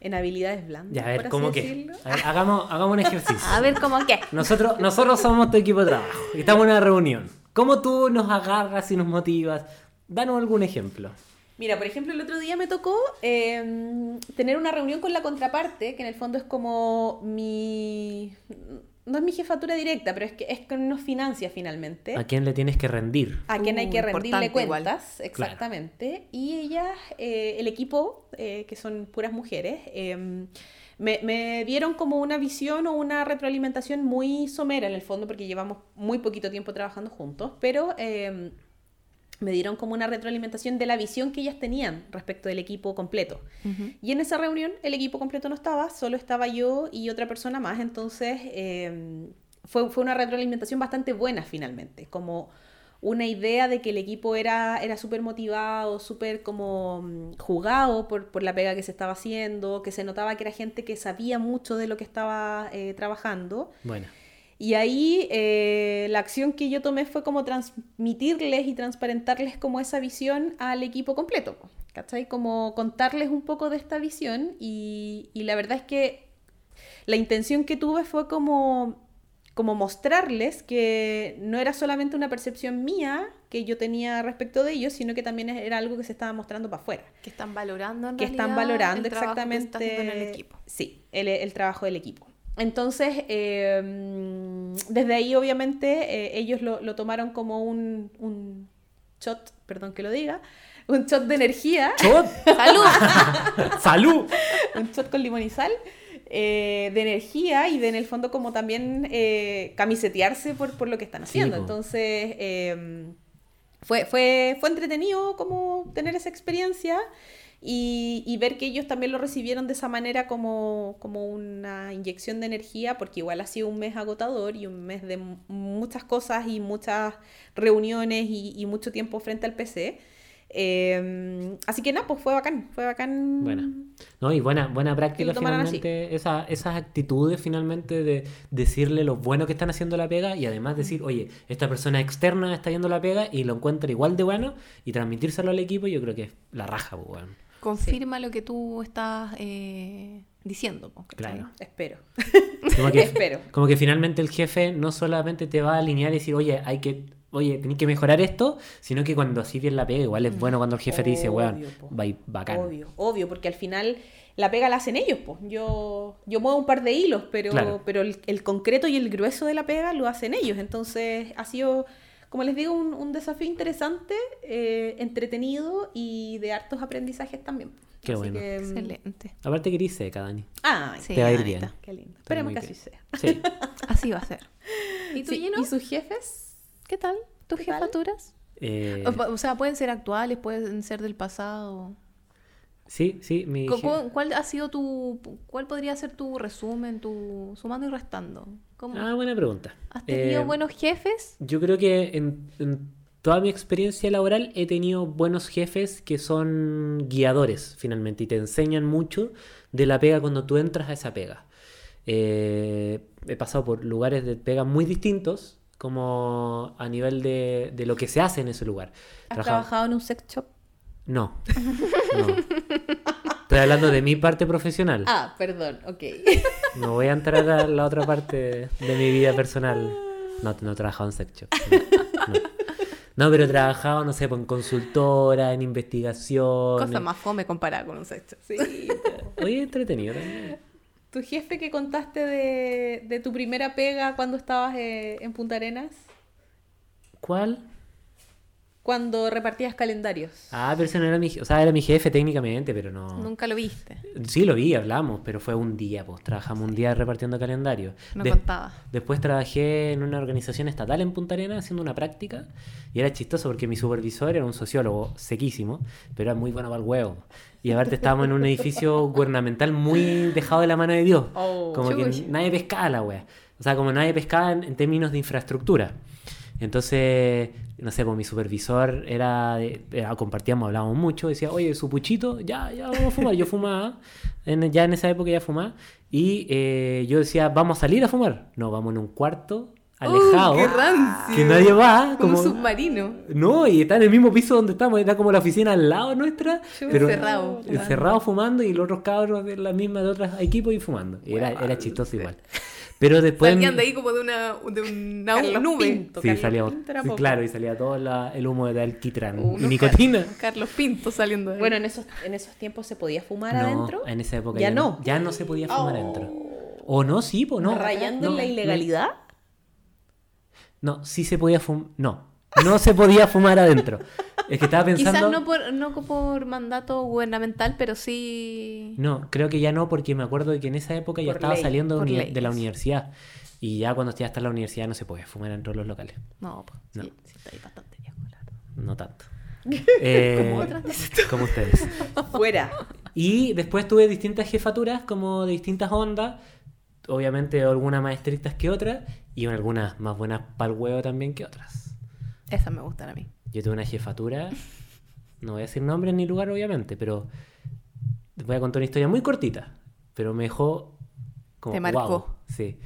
S3: en habilidades blandas.
S1: Ya, a
S3: por
S1: ver,
S3: así
S1: ¿cómo qué?
S3: decirlo.
S1: A ver, hagamos, hagamos un ejercicio.
S2: A ver, ¿cómo qué?
S1: Nosotros, nosotros somos tu equipo de trabajo y estamos en una reunión. ¿Cómo tú nos agarras y nos motivas? Danos algún ejemplo.
S3: Mira, por ejemplo, el otro día me tocó eh, tener una reunión con la contraparte, que en el fondo es como mi... No es mi jefatura directa, pero es que es que nos financia finalmente.
S1: ¿A quién le tienes que rendir?
S3: a quien hay
S2: Uh,
S3: que rendirle
S2: importante igual.
S3: cuentas, exactamente. Y ellas, eh, el equipo, eh, que son puras mujeres, eh, me, me dieron como una visión o una retroalimentación muy somera en el fondo, porque llevamos muy poquito tiempo trabajando juntos, pero eh, me dieron como una retroalimentación de la visión que ellas tenían respecto del equipo completo. Y en esa reunión el equipo completo no estaba, solo estaba yo y otra persona más, entonces eh, fue, fue una retroalimentación bastante buena finalmente, como una idea de que el equipo era, era súper motivado, súper como mm, jugado por, por la pega que se estaba haciendo, que se notaba que era gente que sabía mucho de lo que estaba eh, trabajando.
S1: Bueno,
S3: Y ahí eh, la acción que yo tomé fue como transmitirles y transparentarles como esa visión al equipo completo, ¿cachai? Como contarles un poco de esta visión y, y la verdad es que la intención que tuve fue como, como mostrarles que no era solamente una percepción mía que yo tenía respecto de ellos, sino que también era algo que se estaba mostrando para afuera.
S2: Que están valorando en
S3: Que están valorando
S2: el trabajo que está
S3: exactamente
S2: en el equipo.
S3: Sí, el, el trabajo del equipo. Entonces, eh, desde ahí obviamente eh, ellos lo, lo tomaron como un, un shot, perdón que lo diga, un shot de energía,
S1: ¡Chot!
S2: ¡Salud!
S1: ¡Salud!
S3: un shot con limón y sal, eh, de energía y de en el fondo como también camisetearse por, por lo que están haciendo. Entonces, fue, fue, fue entretenido como tener esa experiencia y, y ver que ellos también lo recibieron de esa manera como, como una inyección de energía, porque igual ha sido un mes agotador y un mes de muchas cosas y muchas reuniones y, y mucho tiempo frente al PC. Eh, así que nada, pues fue bacán, fue bacán.
S1: Buena. No, y buena, buena práctica finalmente, esa- esas actitudes finalmente de decirle lo bueno que están haciendo la pega y además decir, oye, esta persona externa está yendo la pega y lo encuentra igual de bueno y transmitírselo al equipo, yo creo que es la raja, pues, weón.
S2: Confirma lo que tú estás eh, diciendo.
S1: Claro.
S3: Espero.
S1: Como que,
S3: Espero.
S1: como que finalmente el jefe no solamente te va a alinear y decir, oye, hay que, oye, tenés que mejorar esto, sino que cuando así bien la pega, igual es bueno cuando el jefe te dice, weón, va a ir bacán.
S3: Obvio, obvio, porque al final la pega la hacen ellos, pues. Yo, yo muevo un par de hilos, pero,
S1: Claro.
S3: pero el, el concreto y el grueso de la pega lo hacen ellos. Entonces ha sido, como les digo, un, un desafío interesante, eh, entretenido y de hartos aprendizajes también.
S1: Qué
S3: Así
S1: bueno.
S3: que, mm,
S2: Excelente.
S1: Aparte que eres seca, Dani.
S3: Ay,
S2: Sí,
S1: te va a ir bien.
S3: qué lindo. Esperemos que así
S1: bien.
S3: sea.
S1: Sí.
S2: Así va a ser. ¿Y tú,
S3: Sí,
S2: Gino?
S3: ¿Y sus jefes?
S2: ¿Qué tal? ¿Tus
S3: ¿Qué tal?
S2: jefaturas?
S1: Eh,
S2: O, o sea, pueden ser actuales, pueden ser del pasado.
S1: sí, sí, mi
S2: Cu-
S1: je-
S2: cu- ¿Cuál ha sido tu, cuál podría ser tu resumen, tu sumando y restando? ¿Cómo?
S1: Ah, buena pregunta.
S2: ¿Has tenido
S1: Eh,
S2: buenos jefes?
S1: Yo creo que en, en toda mi experiencia laboral he tenido buenos jefes que son guiadores finalmente y te enseñan mucho de la pega cuando tú entras a esa pega. Eh, he pasado por lugares de pega muy distintos, como a nivel de, de lo que se hace en ese lugar.
S3: ¿Has
S1: Trabajaba-
S3: trabajado en un sex shop?
S1: No, no. Estoy hablando de mi parte profesional.
S3: Ah, perdón, ok.
S1: No voy a entrar a la otra parte de mi vida personal. No, no he trabajado en sex shop. No, no. No, pero he trabajado, no sé, pues, en consultora, en investigación.
S2: Cosa más fome comparada con un sexo.
S3: Sí.
S1: Oye, entretenido también.
S3: ¿Tu jefe que contaste de, de tu primera pega cuando estabas eh, en Punta Arenas?
S1: ¿Cuál?
S3: Cuando repartías calendarios.
S1: Ah, pero ese no era mi jefe. O sea, era mi jefe técnicamente, pero no.
S2: Nunca lo viste.
S1: Sí, lo vi, hablamos, pero fue un día, pues. Trabajamos un día repartiendo calendario.
S2: No contaba.
S1: Después trabajé en una organización estatal en Punta Arenas haciendo una práctica y era chistoso porque mi supervisor era un sociólogo sequísimo, pero era muy bueno para el huevo. Y aparte estábamos en un edificio gubernamental muy dejado de la mano de Dios.
S3: Oh.
S1: como que nadie pescaba la wea. O sea, como nadie pescaba en, en términos de infraestructura. Entonces, no sé, pues mi supervisor era, de- era- compartíamos, hablábamos mucho, decía, oye, su puchito, ya, ya vamos a fumar. Yo fumaba, en- ya en esa época ya fumaba. Y eh, yo decía, vamos a salir a fumar. No, vamos en un cuarto, alejado,
S2: ¡Qué rancio!
S1: que nadie va.
S2: Como
S1: Como,
S2: un submarino.
S1: no, y está en el mismo piso donde estamos, era como la oficina al lado nuestra, pero
S2: Encerrado.
S1: encerrado fumando y los otros cabros de la misma de otros equipos y fumando. Y era, era chistoso igual. Pero después...
S2: Salían de ahí como de una, de una
S3: Carlos
S2: nube.
S3: Pinto.
S1: Sí,
S3: Carlos
S1: salíamos,
S3: Pinto
S1: claro, y salía todo la- el humo de alquitrán
S2: Unos
S1: y nicotina.
S2: Car- Carlos Pinto saliendo de ahí.
S3: Bueno, en esos, en esos tiempos se podía fumar
S1: No,
S3: adentro.
S1: en esa época
S3: Ya
S1: ya,
S3: no.
S1: Ya no se podía fumar
S3: Oh.
S1: adentro. O no, sí, pues no.
S3: Rayando
S1: no,
S3: en la
S1: no.
S3: ilegalidad.
S1: No, sí se podía fumar. No, no se podía fumar adentro. Es que estaba pensando.
S2: Quizás no por, no por mandato gubernamental, pero sí...
S1: No, creo que ya no, porque me acuerdo de que en esa época ya estaba
S3: ley,
S1: saliendo de, la universidad. Y ya cuando ya está en la universidad no se puede fumar dentro de los locales.
S2: No, pues,
S1: No.
S2: sí, sí está ahí bastante viejo.
S1: No tanto. Eh,
S2: Como otras
S1: como ustedes.
S3: Fuera.
S1: Y después tuve distintas jefaturas, como de distintas ondas. Obviamente algunas más estrictas que otras. Y algunas más buenas para el huevo también que otras.
S2: Esas me gustan a mí.
S1: Yo tuve una jefatura, no voy a decir nombres ni lugar obviamente, pero voy a contar una historia muy cortita, pero me dejó como
S2: Te marcó.
S1: Sí.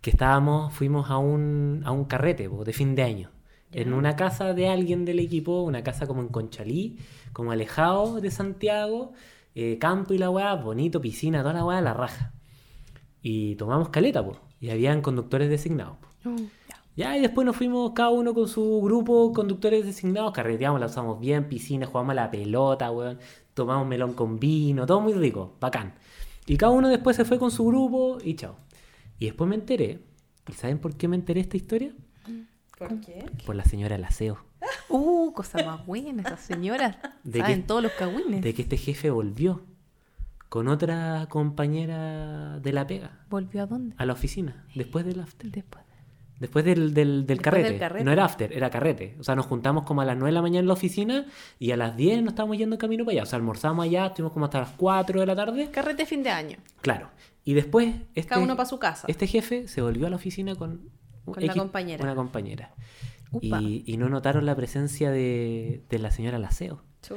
S1: Que estábamos, fuimos a un, a un carrete po, de fin de año. En una casa de alguien del equipo, una casa como en Conchalí, como alejado de Santiago, eh, campo y la weá, bonito, piscina, toda la weá, la raja. Y tomamos caleta, po, y habían conductores designados. po.
S2: ya.
S1: Ya, y después nos fuimos cada uno con su grupo, conductores designados, carreteamos, la usamos bien, piscina, jugamos a la pelota, weón, tomamos melón con vino, todo muy rico, bacán. Y cada uno después se fue con su grupo y chao. Y después me enteré, ¿y saben por qué me enteré esta historia?
S3: ¿Por qué?
S1: Por la señora del aseo.
S2: Uh, cosa más buena, esas señoras.
S1: ¿De
S2: Saben todos los cagüines.
S1: De que este jefe volvió con otra compañera de la pega
S2: ¿Volvió a dónde?
S1: a la oficina, después del after.
S2: Después.
S1: Después del, del, del
S3: Después
S1: carrete.
S3: del carrete.
S1: No era after, era carrete. O sea, nos juntamos como a las 9 de la mañana en la oficina y a las 10 nos estábamos yendo en camino para allá. O sea, almorzamos allá, estuvimos como hasta las 4 de la tarde.
S2: Carrete fin de año.
S1: Claro. Y después, este,
S3: Cada uno para su casa.
S1: este jefe se volvió a la oficina con,
S3: Con la compañera.
S1: Una compañera. Y, y no notaron la presencia de, de la señora Laceo.
S3: Chu.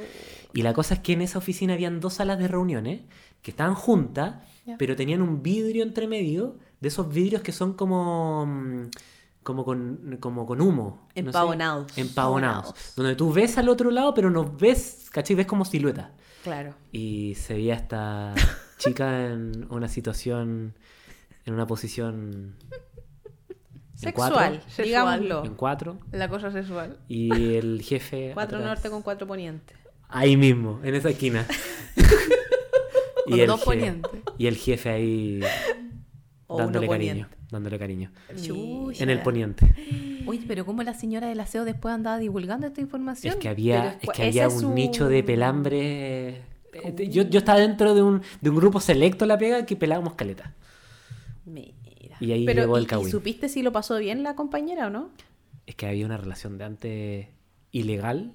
S1: Y la cosa es que en esa oficina habían dos salas de reuniones que estaban juntas, pero tenían un vidrio entre medio, de esos vidrios que son como, mm, como, con, como con humo. no sé.
S3: Empavonados.
S1: Empavonados. Donde tú ves al otro lado, pero no ves, ¿cachai? Ves como silueta.
S3: Claro.
S1: Y se veía esta chica en una situación, en una posición... en
S3: Sexual,
S1: cuatro,
S2: Sexual.
S3: digámoslo.
S1: en cuatro.
S2: La cosa sexual.
S1: Y el jefe...
S3: Cuatro
S1: atrás.
S3: norte con cuatro poniente.
S1: Ahí mismo, en esa esquina.
S2: Con
S1: el
S2: dos
S1: je-
S2: ponientes.
S1: Y el jefe ahí
S3: O
S1: dándole
S3: uno
S1: cariño.
S3: poniente.
S1: Dándole cariño.
S2: Chucha.
S1: En el poniente.
S2: Oye, pero ¿cómo la señora del aseo después andaba divulgando esta información?
S1: Es que había, es que un
S3: su-
S1: nicho de pelambre. eh, Yo, yo estaba dentro de un, de un grupo selecto la pega que pelábamos caleta.
S3: Mira.
S1: Y ahí
S3: Pero,
S1: llegó el
S3: ¿y- ¿y, supiste si lo pasó bien la compañera o no?
S1: Es que había una relación de antes ilegal,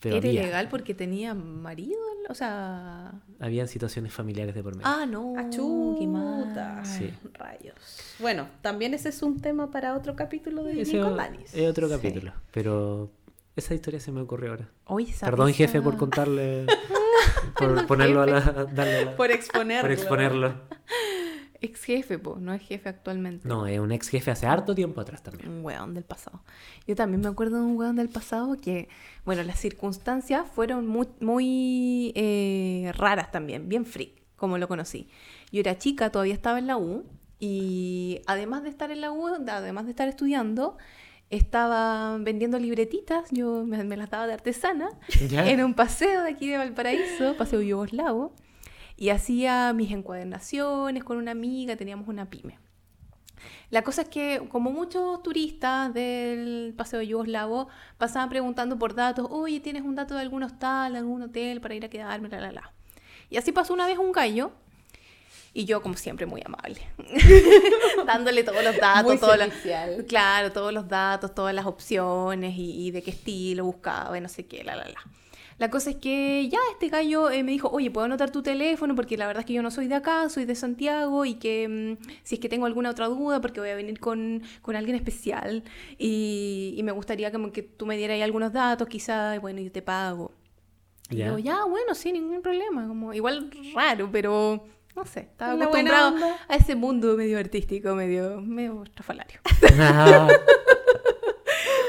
S1: pero
S2: Era
S1: había.
S2: ilegal porque tenía marido, o sea...
S1: Habían situaciones familiares de por medio.
S2: Ah, no, qué mal.
S1: Sí.
S3: Rayos. Bueno, también ese es un tema para otro capítulo de
S1: Ese
S3: Nico
S1: o-
S3: Danis.
S1: es otro
S2: Sí.
S1: capítulo. Pero esa historia se me ocurrió ahora.
S2: Oye, esa
S1: Perdón,
S2: risa-
S1: jefe, por contarle. por ponerlo a la. darle la-
S3: Por exponerlo.
S1: por exponerlo.
S2: Ex jefe, po, no es jefe actualmente.
S1: No, es un ex jefe hace harto tiempo atrás también.
S2: Un weón del pasado. Yo también me acuerdo de un weón del pasado que, bueno, las circunstancias fueron muy, muy eh, raras también, bien freak, como lo conocí. Yo era chica, todavía estaba en la U, y además de estar en la U, además de estar estudiando, estaba vendiendo libretitas, yo me, me las daba de artesana,
S1: ¿Ya?
S2: en un paseo de aquí de Valparaíso, paseo yugoslavo, y hacía mis encuadernaciones con una amiga, teníamos una pyme. La cosa es que, como muchos turistas del paseo yugoslavo, pasaban preguntando por datos, oye, ¿tienes un dato de algún hostal, de algún hotel para ir a quedarme, la, la, la? Y así pasó una vez un gallo, y yo, como siempre, muy amable, dándole todos los datos,
S3: Muy servicial.
S2: claro, todos los datos, todas las opciones y, y de qué estilo buscaba y no sé qué, la, la, la. La cosa es que ya este gallo eh, me dijo, oye, ¿puedo anotar tu teléfono? Porque la verdad es que yo no soy de acá, soy de Santiago y que mm, si es que tengo alguna otra duda, porque voy a venir con, con alguien especial y, y me gustaría como que tú me dieras ahí algunos datos, quizás, y bueno, yo te pago. Y
S1: Ya.
S2: yo, ya, bueno, sí, ningún problema. Como, igual raro, pero no sé, estaba
S3: Una
S2: acostumbrado a ese mundo medio artístico, medio, medio estrafalario.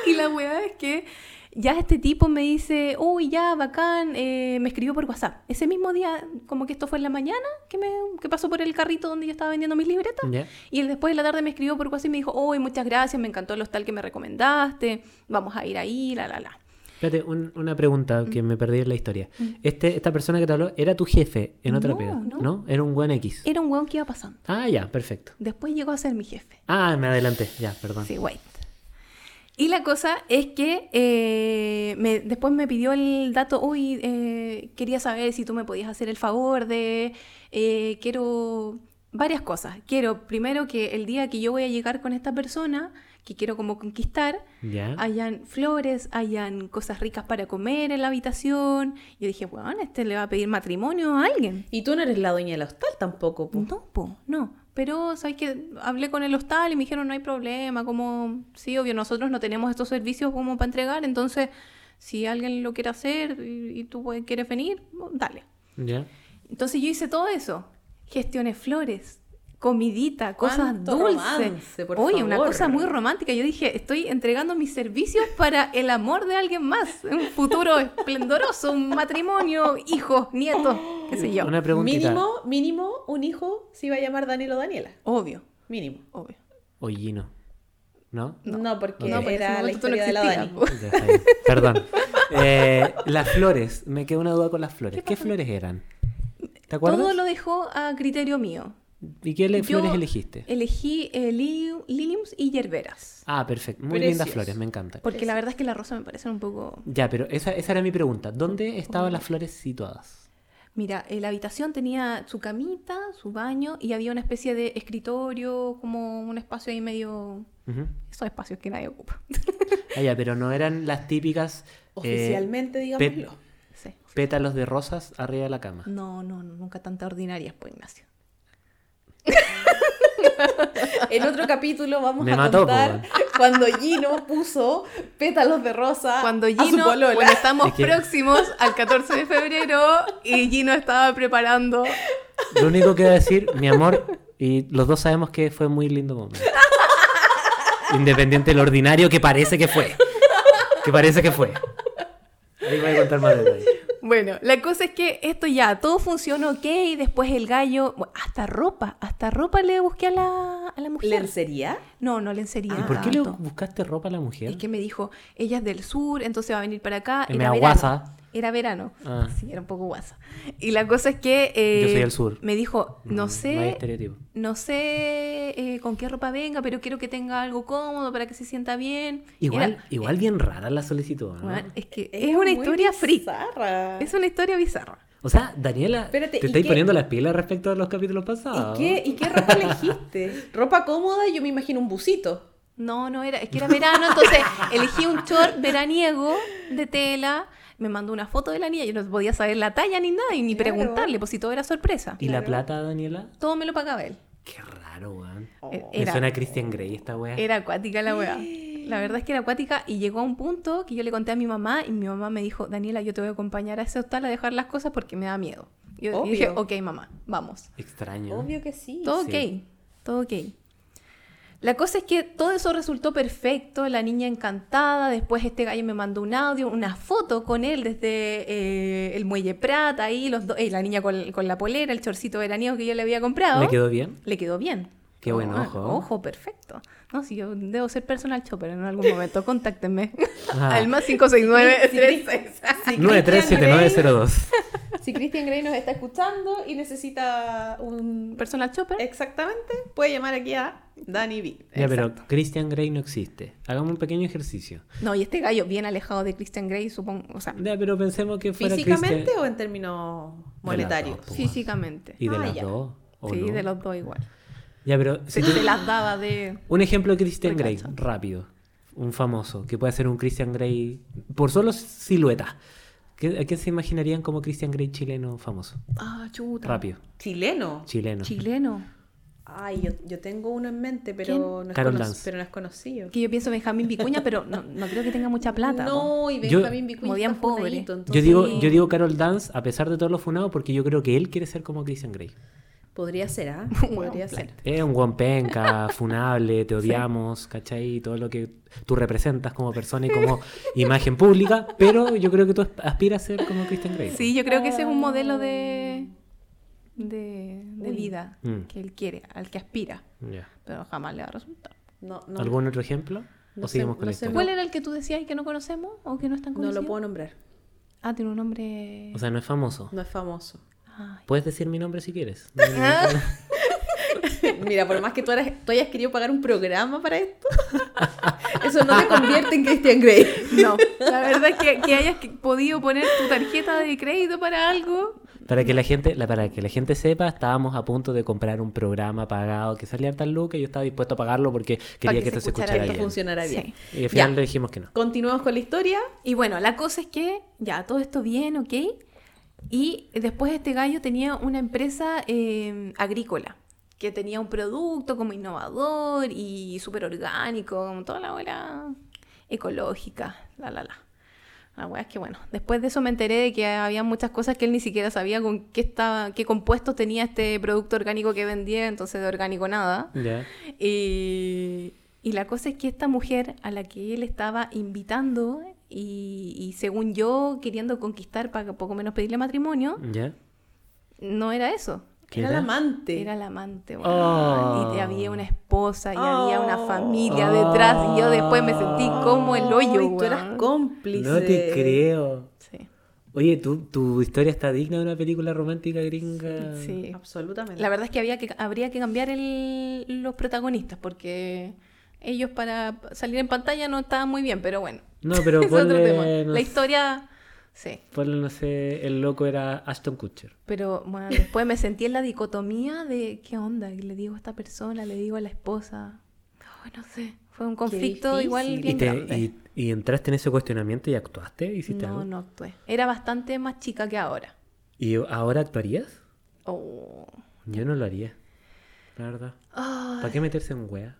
S2: Y la weá es que ya este tipo me dice, uy, ya, bacán, eh, me escribió por WhatsApp. Ese mismo día, como que esto fue en la mañana, que, me, que pasó por el carrito donde yo estaba vendiendo mis libretas. Y él después de la tarde me escribió por WhatsApp y me dijo, uy, muchas gracias, me encantó el hostal que me recomendaste, vamos a ir ahí, la, la, la.
S1: Espérate, un- una pregunta
S2: Mm.
S1: que me perdí en la historia. Este, esta persona que te habló, ¿era tu jefe en otra
S2: No,
S1: pega?
S2: no.
S1: Era un buen X.
S2: Era un weón que iba pasando.
S1: Ah, ya, perfecto.
S2: Después llegó a ser mi jefe.
S1: Ah, me adelanté, ya, perdón.
S2: Sí, wait. Y la cosa es que eh, me- después me pidió el dato, uy, eh, quería saber si tú me podías hacer el favor de, eh, quiero varias cosas. Quiero primero que el día que yo voy a llegar con esta persona, que quiero como conquistar,
S1: Ya.
S2: hayan flores, hayan cosas ricas para comer en la habitación. Yo dije, bueno, este le va a pedir matrimonio a alguien.
S3: Y tú no eres la dueña del hostal tampoco, po.
S2: No, po, no. Pero, ¿sabes que Hablé con el hostal y me dijeron, no hay problema, como, sí, obvio, nosotros no tenemos estos servicios como para entregar, entonces, si alguien lo quiere hacer y, y tú quieres venir, dale. Entonces yo hice todo eso. Gestioné flores, comidita, cosas dulces. Oye, una cosa muy romántica. Yo dije, estoy entregando mis servicios para el amor de alguien más. Un futuro esplendoroso, un matrimonio, hijos, nietos, qué sé yo.
S1: Una preguntita.
S3: Mínimo, mínimo, un hijo se iba a llamar Daniel o Daniela.
S2: Obvio,
S3: Mínimo.
S2: obvio.
S1: Ollino. ¿No?
S3: No, porque
S2: No, porque
S3: era la
S2: no
S3: historia de la Dani.
S1: bien. Perdón. Eh, las flores. Me quedó una duda con las flores. ¿Qué, flores eran? ¿Te acuerdas?
S2: Todo lo dejó a criterio mío.
S1: ¿Y qué
S2: Yo
S1: flores elegiste?
S2: Elegí eh, li- liliums y yerberas.
S1: Ah, perfecto. Muy
S3: Precioso.
S1: lindas flores, me encantan.
S2: Porque la verdad es que las rosas me parecen un poco...
S1: Ya, pero esa, esa era mi pregunta. ¿Dónde estaban las flores situadas?
S2: Mira, eh, la habitación tenía su camita, su baño y había una especie de escritorio, como un espacio ahí medio...
S1: Ujú.
S2: Esos espacios que nadie ocupa.
S1: Ah, ya, pero no eran las típicas eh,
S3: Oficialmente, digámoslo.
S2: Sí.
S1: pétalos de rosas arriba de la cama.
S2: No, no, no, nunca tanta ordinarias, pues Ignacio.
S3: En otro capítulo vamos
S1: Me
S3: a
S1: mató,
S3: contar
S1: po.
S3: cuando Gino puso pétalos de rosa
S2: Cuando
S3: a su
S2: Gino,
S3: polola.
S2: bueno, estamos
S1: Es que-
S2: próximos al 14 de febrero y Gino estaba preparando.
S1: Lo único que voy a decir, mi amor, y los dos sabemos que fue muy lindo momento. Independiente del ordinario que parece que fue. Que parece que fue. Ahí voy a contar más detalles.
S2: Bueno, la cosa es que esto ya, todo funcionó ok, después el gallo, bueno, hasta ropa, hasta ropa le busqué a la, a la mujer.
S3: ¿Lencería?
S2: No, no lencería.
S1: ¿Y por qué le buscaste ropa a la mujer?
S2: Es que me dijo, ella es del sur, entonces va a venir para acá.
S1: Me
S2: Era
S1: da
S2: verano.
S1: guasa.
S2: Era verano.
S1: Ah.
S2: Sí, era un poco guasa. Y la cosa es que... eh,
S1: Yo soy del sur.
S2: Me dijo, no
S1: Mm, No hay
S2: sé,
S1: estereotipo.
S2: no sé eh, con qué ropa venga, pero quiero que tenga algo cómodo para que se sienta bien.
S1: Igual,
S2: Era-
S1: igual bien rara la solicitud, ¿no?
S2: Bueno, es que es, una
S3: muy
S2: historia
S3: bizarra.
S2: Es una historia bizarra.
S1: O sea, Daniela,
S3: Espérate,
S1: te
S3: ¿y
S1: estáis
S3: qué-
S1: poniendo las pilas respecto a los capítulos
S3: ¿Y
S1: pasados.
S3: qué, ¿Y qué ropa elegiste? ¿Ropa cómoda? Yo me imagino un busito.
S2: No, no era, es que era verano, entonces elegí un short veraniego de tela, me mandó una foto de la niña, yo no podía saber la talla ni nada, y ni
S3: Claro.
S2: preguntarle, pues si todo era sorpresa.
S1: ¿Y la plata, Daniela?
S2: Todo me lo pagaba él.
S1: Qué raro, weón.
S2: Eh,
S1: Me
S2: Era,
S1: suena a Christian Grey esta weá.
S2: era acuática la weá. La verdad es que era acuática y llegó a un punto que yo le conté a mi mamá y mi mamá me dijo, Daniela, yo te voy a acompañar a ese hostal a dejar las cosas porque me da miedo. Yo
S3: Obvio.
S2: dije, ok, mamá, vamos.
S1: Extraño.
S3: Obvio que sí.
S2: Todo
S1: Sí.
S2: ok, todo ok. La cosa es que todo eso resultó perfecto, la niña encantada, después este gallo me mandó un audio, una foto con él desde eh, el muelle Prat, ahí los dos, eh, la niña con, con la polera, el chorcito veraniego que yo le había comprado.
S1: ¿Le quedó bien?
S2: Le quedó bien.
S1: Qué buen
S2: Ah,
S1: ojo.
S2: Ojo, perfecto. No, si yo debo ser personal shopper en algún momento, contáctenme.
S1: Ah.
S2: Al más 569
S3: Si
S1: 937902.
S3: Si Christian Grey nos está escuchando y necesita un...
S2: Personal shopper.
S3: Exactamente, puede llamar aquí a Danny B.
S1: Ya, pero Christian Grey no existe. Hagamos un pequeño ejercicio.
S2: No, y este gallo bien alejado de Christian Grey, supongo, o sea,
S1: Ya, pero pensemos que fuera
S3: ¿Físicamente
S1: Christian...
S3: o en términos monetarios?
S1: dos, po.
S2: físicamente.
S1: ¿Y de
S3: Ah,
S1: las
S3: ya.
S1: dos? ¿o
S2: Sí,
S1: no?
S2: de los dos igual.
S1: Ya, pero si
S2: Se, las daba de...
S1: Un ejemplo de Christian Grey, rápido. Un famoso, que puede ser un Christian Grey por solo silueta. ¿Qué, ¿A qué se imaginarían como Christian Grey chileno famoso?
S2: Ah, chuta.
S1: Rápido.
S3: ¿Chileno?
S1: Chileno.
S2: Chileno.
S3: Ay, yo, yo tengo uno en mente, pero
S2: ¿Quién?
S3: no, es
S1: Carol Dance.
S3: pero no es conocido.
S2: Que yo pienso Benjamín Vicuña, pero no, no creo que tenga mucha plata. po.
S3: No, y
S1: Yo-
S3: Benjamín Vicuña está
S2: pobre.
S3: funadito,
S1: Yo digo, yo digo Carol Dance a pesar de todos los funados porque yo creo que él quiere ser como Christian Grey.
S3: Podría ser, ¿ah? Podría ser.
S1: Es un guan penca, funable, te odiamos, ¿cachai? Y todo lo que tú representas como persona y como imagen pública, pero yo creo que tú aspiras a ser como Christian Grey.
S2: Sí, yo creo que ese es un modelo de, de, de vida
S1: Mm.
S2: que él quiere, al que aspira, pero jamás le va a resultar.
S3: No, no,
S1: ¿Algún otro ejemplo?
S3: No
S1: ¿O
S3: sé-
S1: seguimos con
S3: no sé?
S2: ¿Cuál era el que tú decías y que no conocemos o que no es tan
S3: no lo puedo nombrar.
S2: Ah, tiene un nombre...
S1: O sea, no es famoso.
S3: No es famoso.
S1: Puedes decir mi nombre si quieres. No.
S3: Mira, por más que tú, eras- tú hayas querido pagar un programa para esto, eso no te convierte en Christian Grey.
S2: No, la verdad es que, que hayas podido poner tu tarjeta de crédito para algo.
S1: Para que la gente, la- para que la gente sepa, estábamos a punto de comprar un programa pagado que salía tan lucas y yo estaba dispuesto a pagarlo porque quería
S2: que
S1: que,
S2: se
S1: esto se
S2: escuchara
S1: bien.
S3: funcionará bien.
S2: Sí.
S1: Y al final
S3: Ya.
S1: le dijimos que no.
S3: Continuamos con la historia.
S2: Y bueno, la cosa es que ya todo esto bien, ¿ok? Y después este gallo tenía una empresa eh, agrícola que tenía un producto como innovador y súper orgánico, como toda la hora ecológica, la, la, la. La wea es que bueno, después de eso me enteré de que había muchas cosas que él ni siquiera sabía con qué estaba, qué compuestos tenía este producto orgánico que vendía, entonces de orgánico nada.
S1: Ya.
S2: Y, y la cosa es que esta mujer a la que él estaba invitando y, y según yo queriendo conquistar para poco menos pedirle matrimonio,
S1: Ya.
S2: no era eso.
S1: ¿Qué
S3: Era
S1: era?
S3: el amante.
S2: Era el amante, weón.
S1: Oh.
S2: Y había una esposa y había una
S3: Oh.
S2: familia detrás. Y yo después me sentí como el hoyo,
S3: Ay, tú eras cómplice.
S1: No te creo.
S2: Sí.
S1: Oye, ¿tu, tu historia está digna de una película romántica gringa.
S2: Sí.
S3: Absolutamente.
S2: La verdad es que, había que habría que cambiar el- los protagonistas porque ellos para salir en pantalla no estaban muy bien, pero bueno.
S1: No, pero
S2: es otro
S1: ponle,
S2: tema.
S1: no
S2: La
S1: sé,
S2: historia, sí.
S1: ponle, no sé, el loco era Ashton Kutcher.
S2: Pero bueno, después me sentí en la dicotomía de qué onda, le digo a esta persona, le digo a la esposa. Ay, no sé, fue un conflicto igual
S3: Y
S2: bien
S1: ¿Y, te-
S2: grande.
S1: y, y entraste en ese cuestionamiento y actuaste? ¿Hiciste
S2: No,
S1: algo?
S2: no actué. Era bastante más chica que ahora.
S1: ¿Y ahora actuarías?
S2: Oh.
S1: Yo no lo haría. La verdad. ¿Para qué meterse en wea?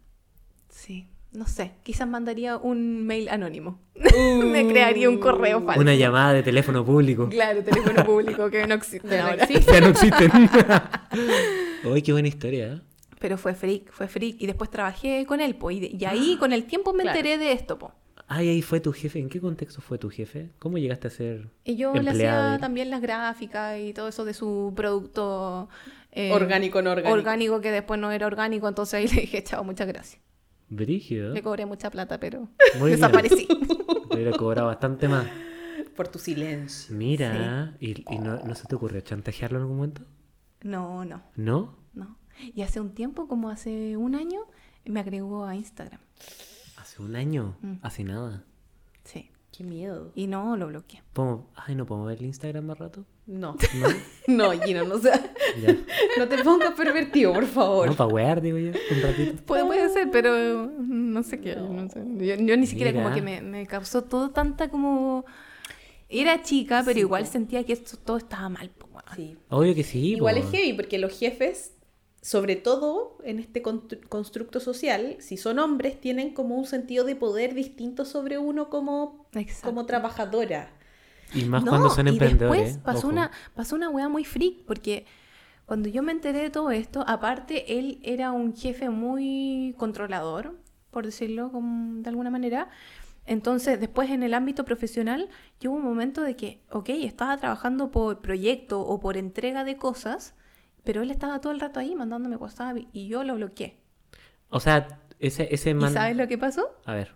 S2: Sí, no sé. Quizás mandaría un mail anónimo. me crearía un correo falso.
S1: Una llamada de teléfono público.
S2: Claro, teléfono público que no existe
S3: Ya no
S2: ahora.
S3: existe.
S1: Ya no existen. Uy, qué buena historia, ¿eh?
S2: Pero fue freak, fue freak. Y después trabajé con él, po. Y, de- y ahí con el tiempo me
S3: Claro.
S2: enteré de esto, po.
S1: Ay, ahí fue tu jefe. ¿En qué contexto fue tu jefe? ¿Cómo llegaste a ser
S2: Y yo le
S1: empleada de
S2: hacía también las gráficas y todo eso de su producto eh,
S3: Orgánico, no orgánico.
S2: orgánico que después no era orgánico, entonces ahí le dije, chao, muchas gracias.
S1: Brígido.
S2: Le cobré mucha plata, pero
S1: Muy
S2: desaparecí.
S1: Hubiera cobrado bastante más.
S3: Por tu silencio.
S1: Mira, ¿y, y no, no se te ocurrió chantajearlo en algún momento?
S2: No, no,
S1: ¿No?
S2: no. Y hace un tiempo, como hace un año, me agregó a Instagram.
S1: Hace un año.
S2: Mm.
S1: Hace nada.
S2: Sí.
S3: Qué miedo.
S2: Y no lo bloqueé.
S1: ¿Podemos- Ay, ¿no podemos ver el Instagram más rato?
S3: No.
S1: ¿No?
S3: No, Gino, no, sea-
S1: Ya.
S3: no te pongas pervertido, por favor.
S1: No, para wear, digo yo, un ratito.
S2: Puede, puede ser, pero no sé qué. No sé. Yo, yo ni siquiera como que me, me causó todo tanta como... Era chica, pero
S3: Sí,
S2: igual
S3: po.
S2: sentía que esto todo estaba mal. po.
S3: Sí.
S1: Obvio que sí.
S3: Igual
S1: po.
S3: es heavy, porque los jefes, sobre todo en este constru- constructo social, si son hombres, tienen como un sentido de poder distinto sobre uno como,
S2: Exacto.
S3: como trabajadora.
S1: Y más
S2: No,
S1: cuando son
S2: y
S1: emprendedores.
S2: después pasó
S1: ojo.
S2: una, pasó una weá muy freak, porque cuando yo me enteré de todo esto, aparte él era un jefe muy controlador, por decirlo como- de alguna manera. Entonces, después en el ámbito profesional, yo hubo un momento de que, ok, estaba trabajando por proyecto o por entrega de cosas, pero él estaba todo el rato ahí mandándome WhatsApp y yo lo bloqueé.
S1: O sea, ese, ese
S2: ¿Y
S1: man...
S2: sabes lo que pasó?
S1: A ver.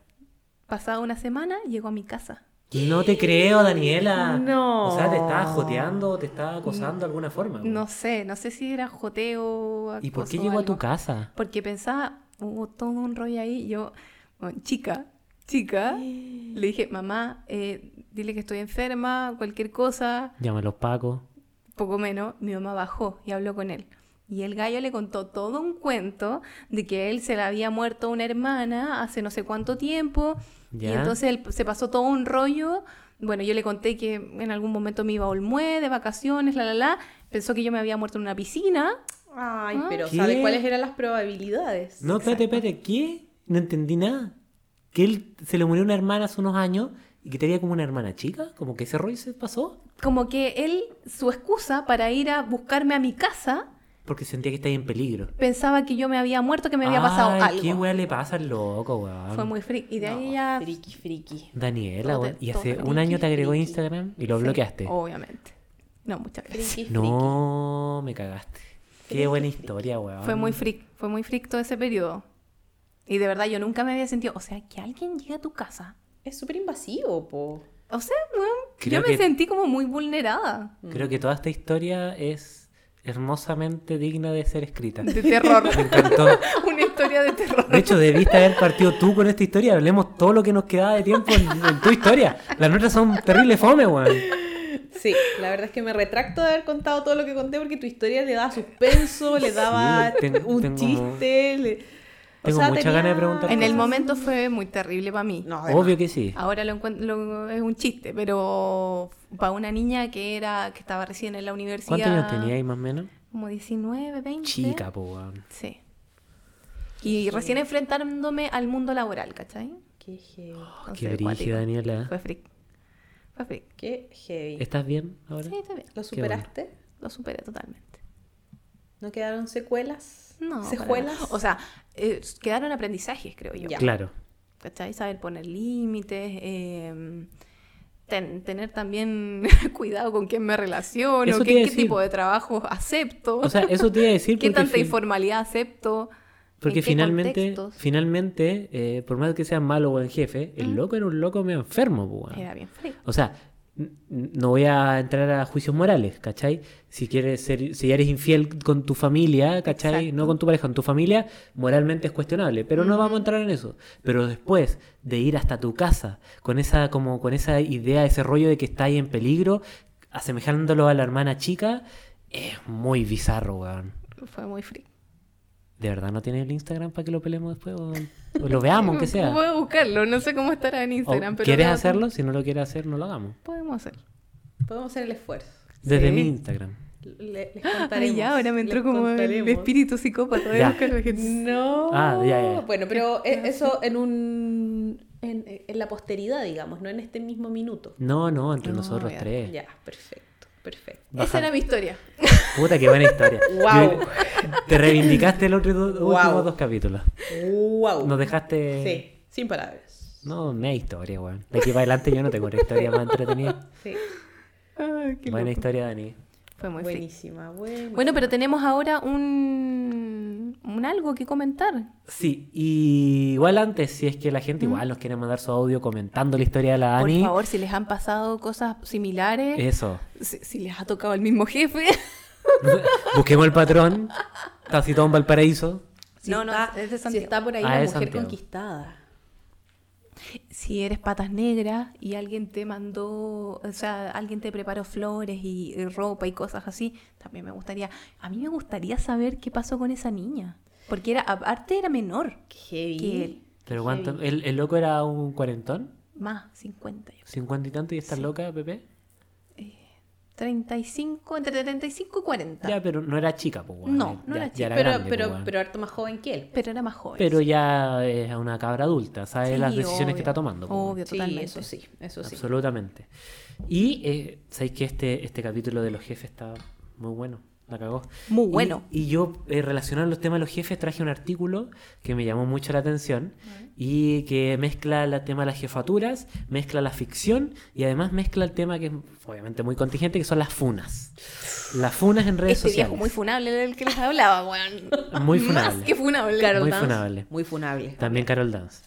S2: Pasada una semana, llegó a mi casa.
S1: No te creo, Daniela.
S3: No.
S1: O sea, te estaba joteando te estaba acosando de alguna forma. güey.
S2: No sé, no sé si era joteo.
S1: ¿Y por qué llegó a tu casa?
S2: Porque pensaba, hubo todo un rollo ahí. Yo, bueno, chica, chica, le dije, mamá, eh, dile que estoy enferma, cualquier cosa,
S1: Llama a los pacos.
S2: poco menos. Mi mamá bajó y habló con él. Y el gallo le contó todo un cuento de que él se le había muerto una hermana hace no sé cuánto tiempo. Y entonces él se pasó todo un rollo. Bueno, yo le conté que en algún momento me iba a Olmué de vacaciones, la, la, la. Pensó que yo me había muerto en una piscina.
S3: Ay,
S2: Ah.
S3: pero
S1: ¿Qué?
S3: ¿sabe cuáles eran las probabilidades?
S1: No, espérate, espérate. ¿Qué? No entendí nada. Que él se le murió una hermana hace unos años y que tenía como una hermana chica. Como que ese rollo se pasó.
S2: Como que él, su excusa para ir a buscarme a mi casa,
S1: Porque sentía que estaba en peligro.
S2: pensaba que yo me había muerto, que me había pasado algo.
S1: ¿Qué weá le pasa al loco, weón?
S2: Fue muy freak. Y de ahí ya...
S3: Friki, friki.
S1: Daniela, weón. Y hace un año te agregó
S3: friki.
S1: Instagram y lo
S2: Sí,
S1: bloqueaste.
S2: Obviamente. No, muchas gracias.
S3: Friki, friki.
S1: No, me cagaste. Qué
S3: Friki,
S1: buena
S3: friki.
S1: historia, weón.
S2: Fue muy freak. Fue muy freak todo ese periodo. Y de verdad yo nunca me había sentido... O sea, que alguien llegue a tu casa.
S3: Es súper invasivo, po.
S2: O sea, weón,
S1: Creo
S2: yo me
S1: que-
S2: sentí como muy vulnerada.
S1: Creo que toda esta historia es hermosamente digna de ser escrita.
S2: De terror.
S1: Me encantó.
S2: Una historia de terror.
S1: De hecho, debiste haber partido tú con esta historia. Hablemos todo lo que nos quedaba de tiempo en, en tu historia. Las nuestras son terribles fome, weón.
S3: Sí, la verdad es que me retracto de haber contado todo lo que conté porque tu historia le daba suspenso, le daba
S1: Sí, ten-
S3: un
S1: tengo-
S3: chiste. le- o
S1: tengo
S3: sea,
S1: muchas
S3: tenía-
S1: ganas de preguntar
S2: En el momento fue muy terrible para mí.
S3: No,
S1: Obvio que sí.
S2: Ahora lo encuentro es un chiste, pero para una niña que era que estaba recién en la universidad.
S1: ¿Cuántos años tenía ahí más o menos?
S2: Como 19, 20.
S1: Chica, po, weón.
S2: Sí. Y recién enfrentándome al mundo laboral, ¿cachai?
S3: Qué heavy.
S2: Entonces,
S1: Qué brígida, Daniela.
S2: Fue freak. Fue freak.
S3: Qué heavy.
S1: ¿Estás bien ahora?
S2: Sí, está bien.
S3: ¿Lo superaste?
S2: Lo superé totalmente.
S3: ¿No quedaron secuelas?
S2: No.
S3: ¿Secuelas?
S2: O sea, eh, quedaron aprendizajes, creo yo.
S3: Ya.
S1: Claro.
S2: ¿Cachai? Saber poner límites, eh, ten- tener también cuidado con quién me relaciono, qué, tipo de trabajo acepto,
S1: O sea, eso te iba a decir
S2: qué tanta
S1: fin-
S2: informalidad acepto.
S1: porque finalmente,
S2: contextos.
S1: finalmente, eh, por más que sea malo o buen jefe, el
S2: Mm.
S1: loco era un loco medio enfermo, po, weón.
S2: Era bien frío.
S1: O sea, no voy a entrar a juicios morales, ¿cachai? Si quieres ser, si eres infiel con tu familia, ¿cachai?
S2: Exacto.
S1: No con tu pareja, con tu familia, moralmente es cuestionable, pero no vamos a entrar en eso. Pero después de ir hasta tu casa con esa, como con esa idea, ese rollo de que está ahí en peligro, asemejándolo a la hermana chica, es muy bizarro, weón.
S2: Fue muy free.
S1: ¿De verdad no tiene el Instagram para que lo peleemos después? O, o lo veamos, aunque sea.
S2: Puedo buscarlo, no sé cómo estará en Instagram, pero.
S1: ¿Quieres hacerlo? Si no lo quieres hacer, no lo hagamos.
S2: Podemos hacer.
S3: Podemos hacer el esfuerzo.
S1: Desde
S2: Sí.
S1: mi Instagram.
S3: Le- les
S2: Ay, ya, ahora me entró
S3: les
S2: como el espíritu psicópata de buscar a la gente.
S3: No.
S1: Ah, ya, ya.
S3: Bueno, pero e- eso en un en, en la posteridad, digamos, no en este mismo minuto.
S1: No, no, entre
S2: No,
S1: nosotros
S2: ya.
S1: tres.
S3: Ya, perfecto, perfecto.
S2: Esa era mi historia.
S1: Puta, qué buena historia. Yo- Te reivindicaste los otro,
S3: Guau.
S1: últimos dos capítulos.
S3: Wow.
S1: Nos dejaste.
S3: Sí, sin palabras.
S1: No, no hay historia, weón. De aquí para adelante yo no tengo una historia más entretenida.
S3: Sí.
S2: Ay, qué
S1: Buena
S2: loco.
S1: historia, Dani.
S2: Fue muy.
S3: Buenísima, buena.
S2: Bueno, pero tenemos ahora un, un algo que comentar.
S1: Sí, y igual antes, si es que la gente igual nos quiere mandar su audio comentando la historia de la
S2: Por
S1: Dani.
S2: favor, si les han pasado cosas similares,
S1: Eso.
S2: si, si les ha tocado el mismo jefe.
S1: Busquemos el patrón. Está citado en Valparaíso.
S3: Si
S2: no, no,
S3: está-
S2: es de
S3: Si
S2: Santiago.
S3: está por ahí
S1: Ah,
S3: la mujer
S1: Santiago.
S3: conquistada.
S2: Si eres patas negras y alguien te mandó, o sea, alguien te preparó flores y, y ropa y cosas así, también me gustaría, a mí me gustaría saber qué pasó con esa niña. Porque era, aparte era menor
S3: Qué
S2: que él.
S1: Pero ¿cuánto? ¿El, el loco era un cuarentón?
S2: Más, 50 yo.
S1: ¿Cincuenta y tanto y estás loca, Pepe?
S2: 35, entre 35 y 40.
S1: Ya, pero no era chica, pues, weón.
S2: No, no
S1: Ya-
S2: era chica.
S3: Pero,
S1: grande,
S3: pero,
S1: pues,
S3: pero harto más joven que él.
S2: Pero era más joven.
S1: Pero ya es una cabra adulta, sabe
S2: Sí,
S1: las decisiones
S2: obvio,
S1: que está tomando. pues,
S2: Obvio,
S3: Sí,
S2: totalmente.
S3: eso sí, eso sí.
S1: Absolutamente. Y eh, sabéis que este, este capítulo de los jefes está muy bueno. La cagó.
S2: Muy bueno.
S1: Y, yo, eh, relacionado a los temas de los jefes, traje un artículo que me llamó mucho la atención y que mezcla el tema de las jefaturas, mezcla la ficción y además mezcla el tema que es obviamente muy contingente, que son las funas. Las funas en redes
S2: Este
S1: sociales.
S2: viejo muy funable el que les hablaba, weón.
S1: Muy
S2: Más
S1: funable.
S2: que funable.
S3: Carol
S1: Muy
S3: Dance,
S1: funable.
S3: Muy funable.
S1: También Carol Dance.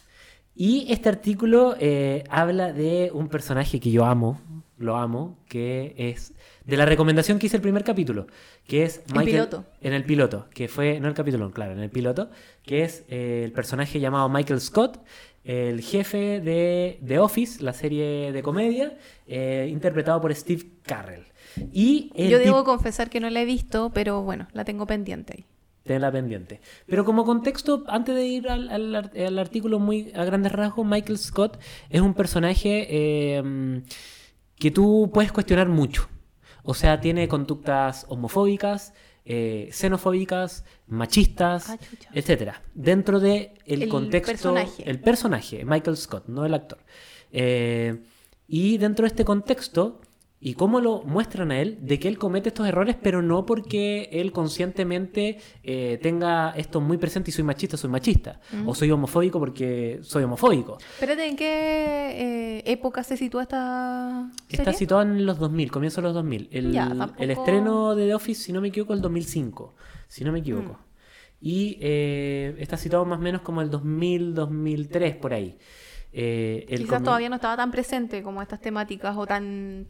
S1: Y este artículo eh, habla de un personaje que yo amo, lo amo, que es de la recomendación que hice el primer capítulo, que es
S2: El piloto.
S1: En el piloto, que fue, no el capítulo, claro, en el piloto, que es eh, el personaje llamado Michael Scott, el jefe de The Office, la serie de comedia, eh, interpretado por Steve Carrell. Y
S2: Yo debo confesar que no la he visto, pero bueno, la tengo pendiente ahí.
S1: Tenla pendiente. Pero como contexto, antes de ir al, al artículo muy a grandes rasgos, Michael Scott es un personaje eh, que tú puedes cuestionar mucho. O sea, tiene conductas homofóbicas, eh, xenofóbicas, machistas,
S2: Ah,
S1: etcétera. Dentro de el,
S2: El
S1: contexto,
S2: personaje.
S1: el personaje, Michael Scott, no el actor. Eh, y dentro de este contexto, y cómo lo muestran a él, de que él comete estos errores, pero no porque él conscientemente eh, tenga esto muy presente y soy machista, soy machista. O soy homofóbico porque soy homofóbico.
S2: Espérate, ¿en qué eh, época se sitúa esta
S1: Está
S2: serie?
S1: situado en los 2000, comienzo de los 2000. El,
S2: Ya, tampoco-
S1: el estreno de The Office, si no me equivoco, el 2005. Si no me equivoco.
S2: Mm.
S1: Y eh, está situado más o menos como el 2000, 2003, por ahí.
S2: Quizás
S1: comi-
S2: todavía no estaba tan presente como estas temáticas o tan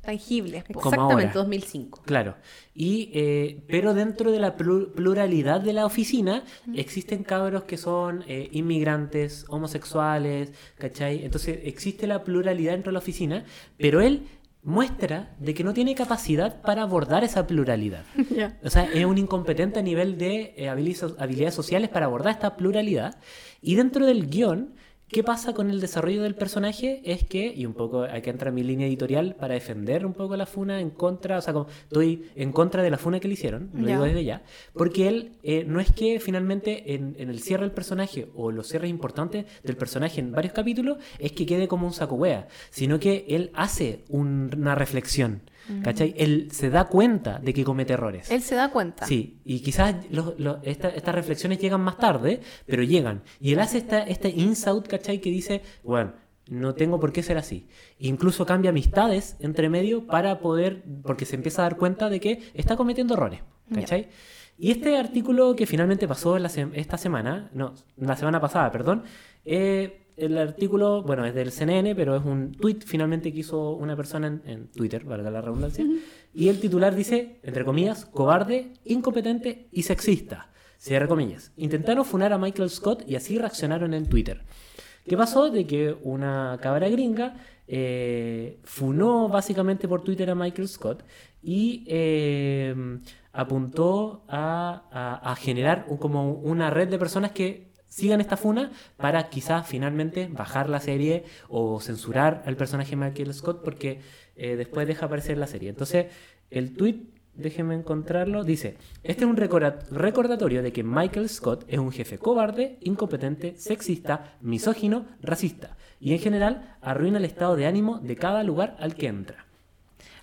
S2: tangibles.
S1: Como
S3: Exactamente,
S1: ahora.
S3: 2005.
S1: Claro. Y, eh, pero dentro de la plu- pluralidad de la oficina existen cabros que son eh, inmigrantes, homosexuales, ¿cachai? Entonces existe la pluralidad dentro de la oficina, pero él muestra de que no tiene capacidad para abordar esa pluralidad.
S2: Ya.
S1: O sea, es un incompetente a nivel de eh, habili- habilidades sociales para abordar esta pluralidad. Y dentro del guion, ¿qué pasa con el desarrollo del personaje? Es que, y un poco aquí entra mi línea editorial para defender un poco la funa en contra, o sea, como estoy en contra de la funa que le hicieron, lo
S2: Ya.
S1: digo desde ya, porque él eh, no es que finalmente en, en el cierre del personaje o los cierres importantes del personaje en varios capítulos es que quede como un saco wea, sino que él hace un- una reflexión. ¿Cachai? Él se da cuenta de que comete errores.
S2: Él se da cuenta.
S1: Sí, y quizás esta- estas reflexiones llegan más tarde, pero llegan. Y él hace esta, este insight, ¿cachai? Que dice, bueno, no tengo por qué ser así. Incluso cambia amistades entre medio para poder, porque se empieza a dar cuenta de que está cometiendo errores, ¿cachai? Y este artículo que finalmente pasó la se- esta semana, no, la semana pasada, perdón, eh, el artículo, bueno, es del CNN, pero es un tweet finalmente que hizo una persona en, en Twitter, valga la redundancia. Y el titular dice, entre comillas, cobarde, incompetente y sexista. Cierra comillas. Intentaron funar a Michael Scott y así reaccionaron en Twitter. ¿Qué pasó? De que una cabra gringa eh, funó básicamente por Twitter a Michael Scott y eh, apuntó a, a- a generar un- como una red de personas que sigan esta funa para quizás finalmente bajar la serie o censurar al personaje Michael Scott porque eh, después deja aparecer la serie. Entonces, el tweet, déjenme encontrarlo, dice, este es un recorda- recordatorio de que Michael Scott es un jefe cobarde, incompetente, sexista, misógino, racista y en general arruina el estado de ánimo de cada lugar al que entra.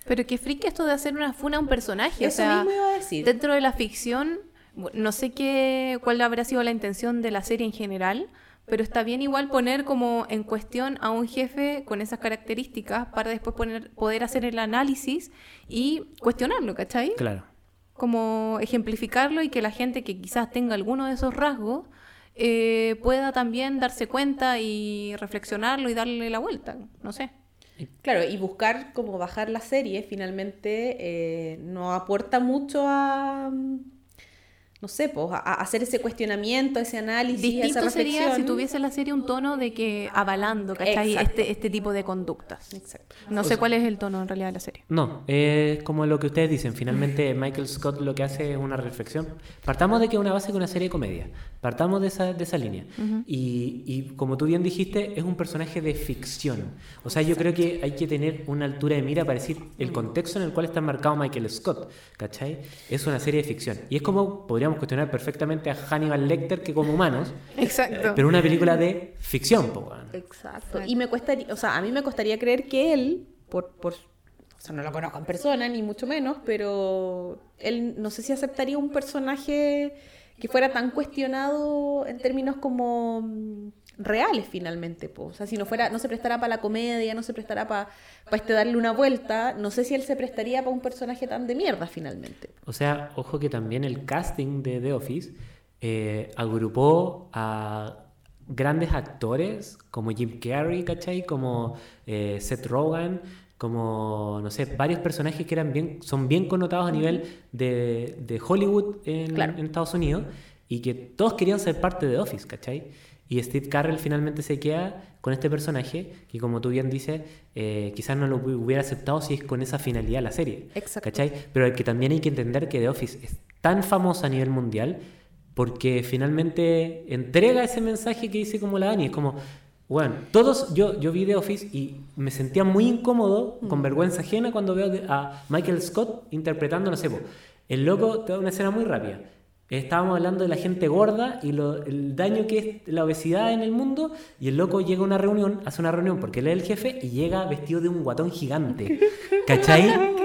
S2: Pero qué friki esto de hacer una funa a un personaje. o sea,
S3: mismo iba a decir.
S2: dentro de la ficción, no sé qué, cuál habrá sido la intención de la serie en general, pero está bien igual poner como en cuestión a un jefe con esas características para después poner, poder hacer el análisis y cuestionarlo, ¿cachai?
S1: Claro.
S2: Como ejemplificarlo y que la gente que quizás tenga alguno de esos rasgos eh, pueda también darse cuenta y reflexionarlo y darle la vuelta, no sé.
S3: Claro, y buscar cómo bajar la serie finalmente eh, no aporta mucho a, no sé, pues, a, a hacer ese cuestionamiento, ese análisis, esa
S2: Distinto sería si tuviese la serie un tono de que avalando, ¿cachai? Este, este tipo de conductas.
S3: Exacto.
S2: No sé cuál es el tono en realidad de la serie.
S1: No, es como lo que ustedes dicen. Finalmente, Michael Scott lo que hace es una reflexión. Partamos de que es una base que una serie de comedia. Partamos de esa, de esa línea. y, y como tú bien dijiste, es un personaje de ficción. O sea, yo creo que hay que tener una altura de mira para decir el contexto en el cual está marcado Michael Scott. ¿Cachai? Es una serie de ficción. Y es como podríamos cuestionar perfectamente a Hannibal Lecter que como humanos,
S2: Exacto.
S1: pero una película de ficción, po, weón.
S3: Exacto. Y me cuestaría, o sea, a mí me costaría creer que él, por, por, o sea, no lo conozco en persona, ni mucho menos, pero él no sé si aceptaría un personaje que fuera tan cuestionado en términos como reales finalmente, po. o sea, si no fuera, no se prestara para la comedia, no se prestara para este darle una vuelta, no sé si él se prestaría para un personaje tan de mierda finalmente.
S1: O sea, ojo que también el casting de The Office eh, agrupó a grandes actores como Jim Carrey, ¿cachai? Como eh, Seth Rogen, como, no sé, varios personajes que eran bien, son bien connotados a nivel de, de Hollywood en,
S3: Claro.
S1: en Estados Unidos y que todos querían ser parte de The Office, ¿cachai? Y Steve Carell finalmente se queda con este personaje que, como tú bien dices, eh, quizás no lo hubiera aceptado si es con esa finalidad la serie.
S3: Exacto.
S1: ¿Cachai? Pero que también hay que entender que The Office es tan famosa a nivel mundial porque finalmente entrega ese mensaje que dice como la Dani. Es como, bueno, todos, yo, yo vi The Office y me sentía muy incómodo, con vergüenza ajena, cuando veo a Michael Scott interpretando, no sé, el loco, te da una escena muy rápida. Estábamos hablando de la gente gorda y lo- el daño que es la obesidad en el mundo. Y el loco llega a una reunión, hace una reunión porque él es el jefe y llega vestido de un guatón gigante. ¿Cachai?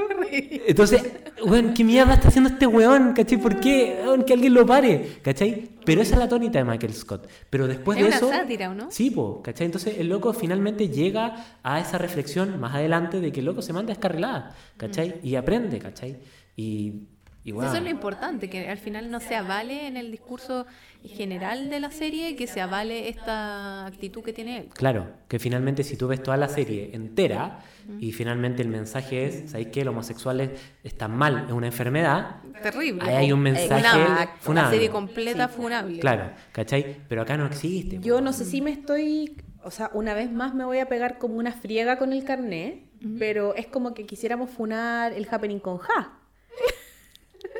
S1: Entonces, weón, ¿qué mierda está haciendo este weón? ¿Cachai? ¿Por qué? Weón, que alguien lo pare. ¿Cachai? Pero esa es la tónica de Michael Scott. Pero después
S2: Es
S1: de
S2: una
S1: eso.
S2: sátira, ¿o no?
S1: Sí, po, ¿cachai? Entonces el loco finalmente llega a esa reflexión más adelante de que el loco se manda descarrilada, ¿cachai? Y aprende, ¿cachai? Y, y bueno,
S2: Eso es lo importante, que al final no se avale en el discurso general de la serie, que se avale esta actitud que tiene él.
S1: Claro, que finalmente si tú ves toda la serie entera y finalmente el mensaje es, ¿sabéis qué? Los homosexuales están mal, es una enfermedad.
S2: Terrible.
S1: Ahí hay un mensaje
S2: Funable.
S1: funable.
S2: La serie completa funable.
S1: Claro, ¿cachai? Pero acá no existe.
S3: Yo no sé si me estoy, o sea, una vez más me voy a pegar como una friega con el carné, pero es como que quisiéramos funar el happening con Ja.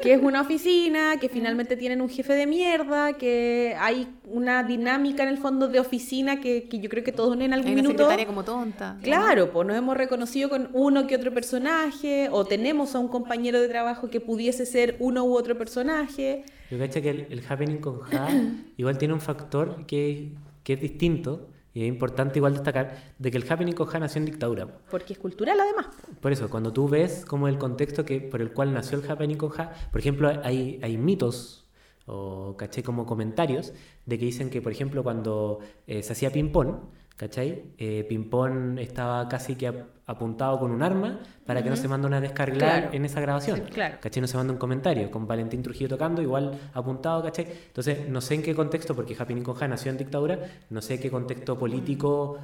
S3: Que es una oficina, que finalmente tienen un jefe de mierda, que hay una dinámica en el fondo de oficina que, que yo creo que todos en algún
S2: Hay una
S3: minuto...
S2: secretaria como tonta.
S3: Claro, pues nos hemos reconocido con uno que otro personaje, o tenemos a un compañero de trabajo que pudiese ser uno u otro personaje.
S1: Yo cacho que el, el happening con Ja igual tiene un factor que, que es distinto y es importante igual destacar de que el happening con nació en dictadura. po.
S3: Porque es cultural además.
S1: Por eso, cuando tú ves como el contexto que, por el cual nació el happening con por ejemplo, hay, hay mitos o caché como comentarios de que dicen que, por ejemplo, cuando eh, se hacía ping-pong, ¿Cachai? Eh, Pimpón estaba casi que ap- apuntado con un arma para que no se mande una descarga
S3: Claro.
S1: en esa grabación.
S3: Sí, claro.
S1: ¿Cachai? No se manda un comentario con Valentín Trujillo tocando, igual apuntado, ¿cachai? Entonces, no sé en qué contexto, porque Happening con Ja nació en dictadura, no sé qué contexto político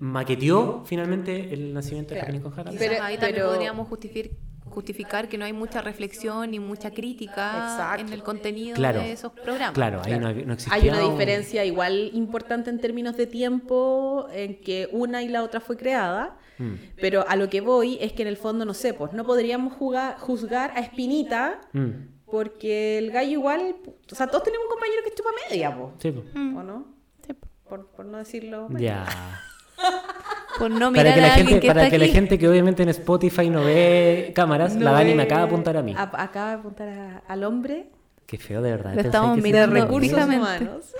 S1: maqueteó finalmente el nacimiento de
S3: Claro.
S1: Happening con Ja. también.
S2: Quizás
S3: Pero-
S2: ahí también
S3: pero-
S2: podríamos justificar, justificar que no hay mucha reflexión ni mucha crítica
S3: Exacto.
S2: en el contenido
S1: Claro.
S2: de esos programas.
S1: Claro, ahí
S3: Claro.
S1: no, no existía.
S3: Hay una
S1: un-
S3: diferencia igual importante en términos de tiempo en que una y la otra fue creada,
S1: Mm.
S3: pero a lo que voy es que en el fondo, no sé, pues no podríamos jugar- juzgar a Espinita
S1: Mm.
S3: porque el gallo igual, o sea, todos tenemos un compañero que chupa media, po,
S1: Sí, po.
S2: Mm.
S3: ¿o no?
S2: Sí.
S3: Por, por no decirlo.
S1: Ya.
S2: Por no mirar
S1: Para que,
S2: a
S1: la gente,
S2: que
S1: para
S2: está
S1: que la gente que obviamente en Spotify no ve cámaras,
S3: No
S1: la Dani me acaba de apuntar a mí.
S3: a- acaba de apuntar a- al hombre
S1: Qué feo, de verdad.
S2: Lo
S1: Pensé
S2: estamos
S1: que
S2: mirando
S3: recursos humanos.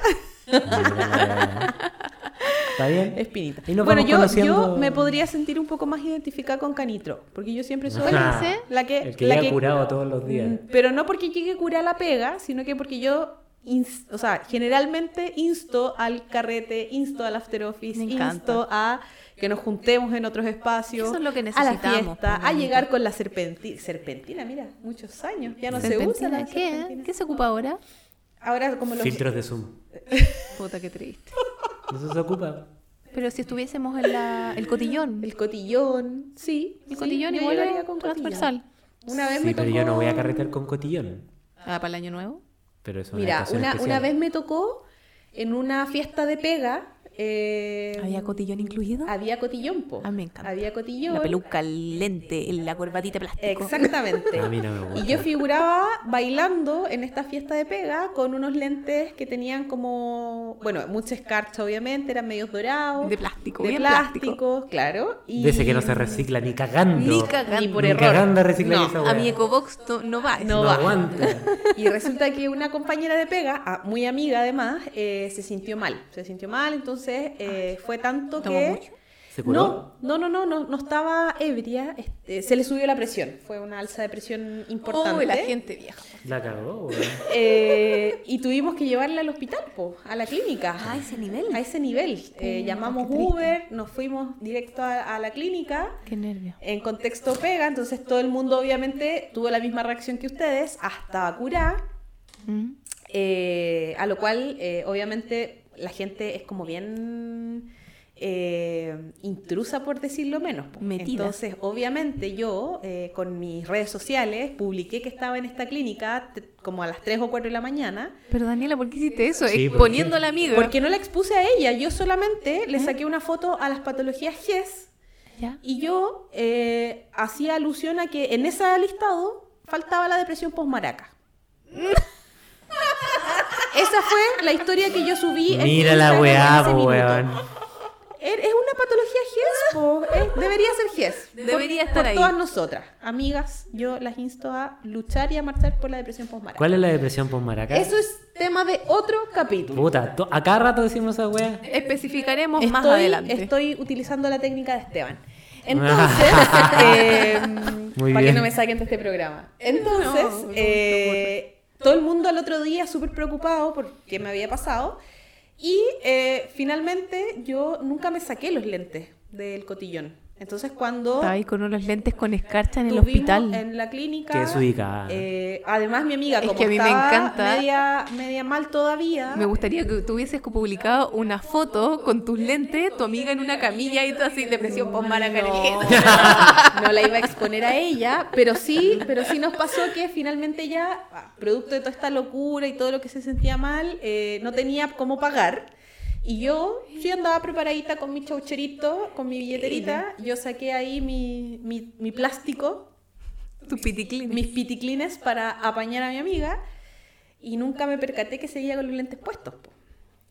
S1: ¿Está bien?
S3: Espinita.
S1: Y
S3: Bueno, yo,
S1: conociendo-
S3: yo me podría sentir un poco más identificada con Canitro, porque yo siempre soy
S1: Ajá.
S2: ¿Cuál
S3: la que...
S1: El que
S3: la
S1: llega curado todos los días.
S3: Mm, Pero no porque llegue curada la pega, sino que porque yo, o sea, generalmente insto al carrete, insto al after office, insto a que nos juntemos en otros espacios,
S2: Eso es lo que
S3: a la
S2: necesitamos,
S3: fiesta, a llegar con la serpentina. Serpentina, mira, muchos años, ya no se usa la
S2: Serpentina, ¿Qué?
S3: serpentina.
S2: ¿Qué se ocupa ahora?
S3: Ahora como los...
S1: Filtros de Zoom.
S2: Puta, qué triste.
S1: Eso se ocupa.
S2: Pero si estuviésemos en la, el cotillón.
S3: El cotillón, sí.
S2: El
S3: sí,
S2: cotillón igual
S3: con
S2: transversal.
S3: Una vez
S1: Sí,
S3: me
S1: pero
S3: tocó...
S1: yo no voy a carretear con cotillón.
S2: Ah, para el año nuevo.
S1: Pero es una
S3: Mira, una, una vez me tocó en una fiesta de pega. Eh,
S2: ¿Había cotillón incluido?
S3: Había cotillón, po.
S2: Ah, me encanta.
S3: Había cotillón.
S2: La peluca, el lente, el- la corbatita de plástico.
S3: Exactamente.
S1: A mí no me gusta.
S3: Y yo figuraba bailando en esta fiesta de pega con unos lentes que tenían como, bueno, mucha escarcha obviamente, eran medios dorados.
S2: De plástico,
S3: De
S2: bien
S3: plástico, claro. Y...
S1: De ese que no se recicla ni cagando.
S2: Ni cagando.
S3: Ni por
S1: Ni
S3: error.
S1: cagando reciclar
S3: No,
S1: esa
S2: A mi Ecobox no, no va.
S3: No
S1: No
S3: va.
S1: aguanta.
S3: Y resulta que una compañera de pega, ah, muy amiga además, eh, se sintió mal. Se sintió mal, entonces eh, fue tanto
S2: ¿Tomó
S3: que...
S1: ¿Se curó?
S3: No, no, no, no, no, no estaba ebria, este, se le subió la presión. Fue una alza de presión importante.
S2: Oh, la gente vieja.
S1: La cagó.
S3: Eh, y tuvimos que llevarla al hospital, po, a la clínica.
S2: Ah, ese nivel.
S3: A ese nivel. Eh, llamamos. Uber, nos fuimos directo a, a la clínica.
S2: Qué nervio.
S3: En contexto pega, entonces todo el mundo obviamente tuvo la misma reacción que ustedes, hasta curar.
S2: Mm.
S3: Eh, a lo cual, eh, obviamente, la gente es como bien eh, intrusa, por decirlo menos.
S2: Metida.
S3: Entonces, obviamente, yo eh, con mis redes sociales publiqué que estaba en esta clínica como a las 3 o 4 de la mañana.
S2: Pero Daniela, ¿por qué hiciste eso?
S1: Sí, ¿por
S2: Exponiendo a la amiga.
S3: Porque no la expuse a ella, yo solamente le saqué una foto a las patologías GES
S2: ¿Ya?
S3: y yo eh, hacía alusión a que en ese listado faltaba la depresión postmaraca. Esa fue la historia que yo subí. en
S1: Mira la weá,
S3: en ese
S1: po,
S3: minuto.
S1: weón.
S3: Es es una patología GES, po. Es- debería ser GES.
S2: Debería
S3: por,
S2: estar
S3: por
S2: ahí.
S3: todas nosotras, amigas, yo las insto a luchar y a marchar por la depresión postmaraca.
S1: ¿Cuál es la depresión postmaraca?
S3: Eso es tema de otro capítulo.
S1: Puta, to- a cada rato decimos esa weá.
S2: Especificaremos
S3: estoy,
S2: más adelante.
S3: Estoy utilizando la técnica de Esteban. Entonces, eh,
S1: Muy
S3: para que no me saquen de este programa. Entonces,
S2: No, no,
S3: eh, todo el mundo al otro día súper preocupado por qué me había pasado. Y eh, finalmente yo nunca me saqué los lentes del cotillón. Entonces cuando
S2: Estaba ahí con unos lentes con escarcha en el hospital.
S3: en la clínica...
S1: Que es ubicada.
S3: eh, además mi amiga,
S2: Es
S3: como
S2: que a mí me
S3: estaba
S2: encanta.
S3: Media, media mal todavía...
S2: Me gustaría que tuvieses publicado una foto con tus lentes, tu amiga en una camilla y tú así, depresión en el
S3: No, no la iba a exponer a ella, pero sí, pero sí nos pasó que finalmente ya, producto de toda esta locura y todo lo que se sentía mal, eh, no tenía cómo pagar. Y yo sí andaba preparadita con mi chaucherito, con mi billeterita. Yo saqué ahí mi, mi, mi plástico,
S2: Tu piticlín.
S3: mis piticlines para apañar a mi amiga. Y nunca me percaté que seguía con los lentes puestos. po.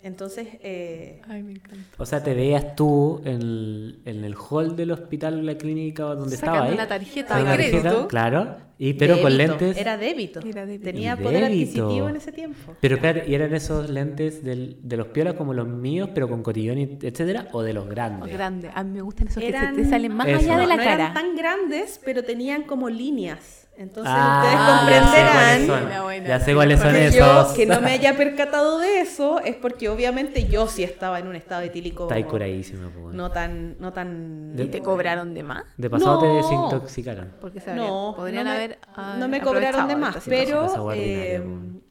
S3: Entonces, eh,
S2: Ay, me encanta.
S1: O sea, te veías tú en el, en el hall del hospital, la clínica donde
S2: Sacando
S1: estaba ahí.
S2: una tarjeta de crédito.
S1: Claro, y, pero con
S3: débito,
S1: lentes.
S3: Era débito.
S2: Era débito.
S3: Tenía
S1: Y
S3: poder
S1: débito.
S3: adquisitivo en ese tiempo.
S1: Pero espérate, ¿y eran esos lentes del- de los piolas como los míos, pero con cotillón, y etcétera? ¿O de los grandes?
S2: Grande. A mí me gustan esos que
S3: Eran-
S2: se te salen más
S1: Eso.
S2: allá de la
S3: no
S2: cara.
S3: eran tan grandes, pero tenían como líneas. Entonces
S1: Ah,
S3: ustedes
S1: ya sé cuáles
S3: comprenderán
S1: son. Ya sé cuáles son
S3: que
S1: esos.
S3: yo que no me haya percatado de eso es porque obviamente yo sí estaba en un estado etílico
S1: Está ahí curadísima, weón.
S3: no tan no tan
S2: ¿Y te cobraron de más?
S1: De pasado te desintoxicaron.
S2: Porque se
S3: no,
S2: podrían
S3: no me,
S2: haber ah,
S3: no me cobraron de más, pero eh,
S1: ordinaria,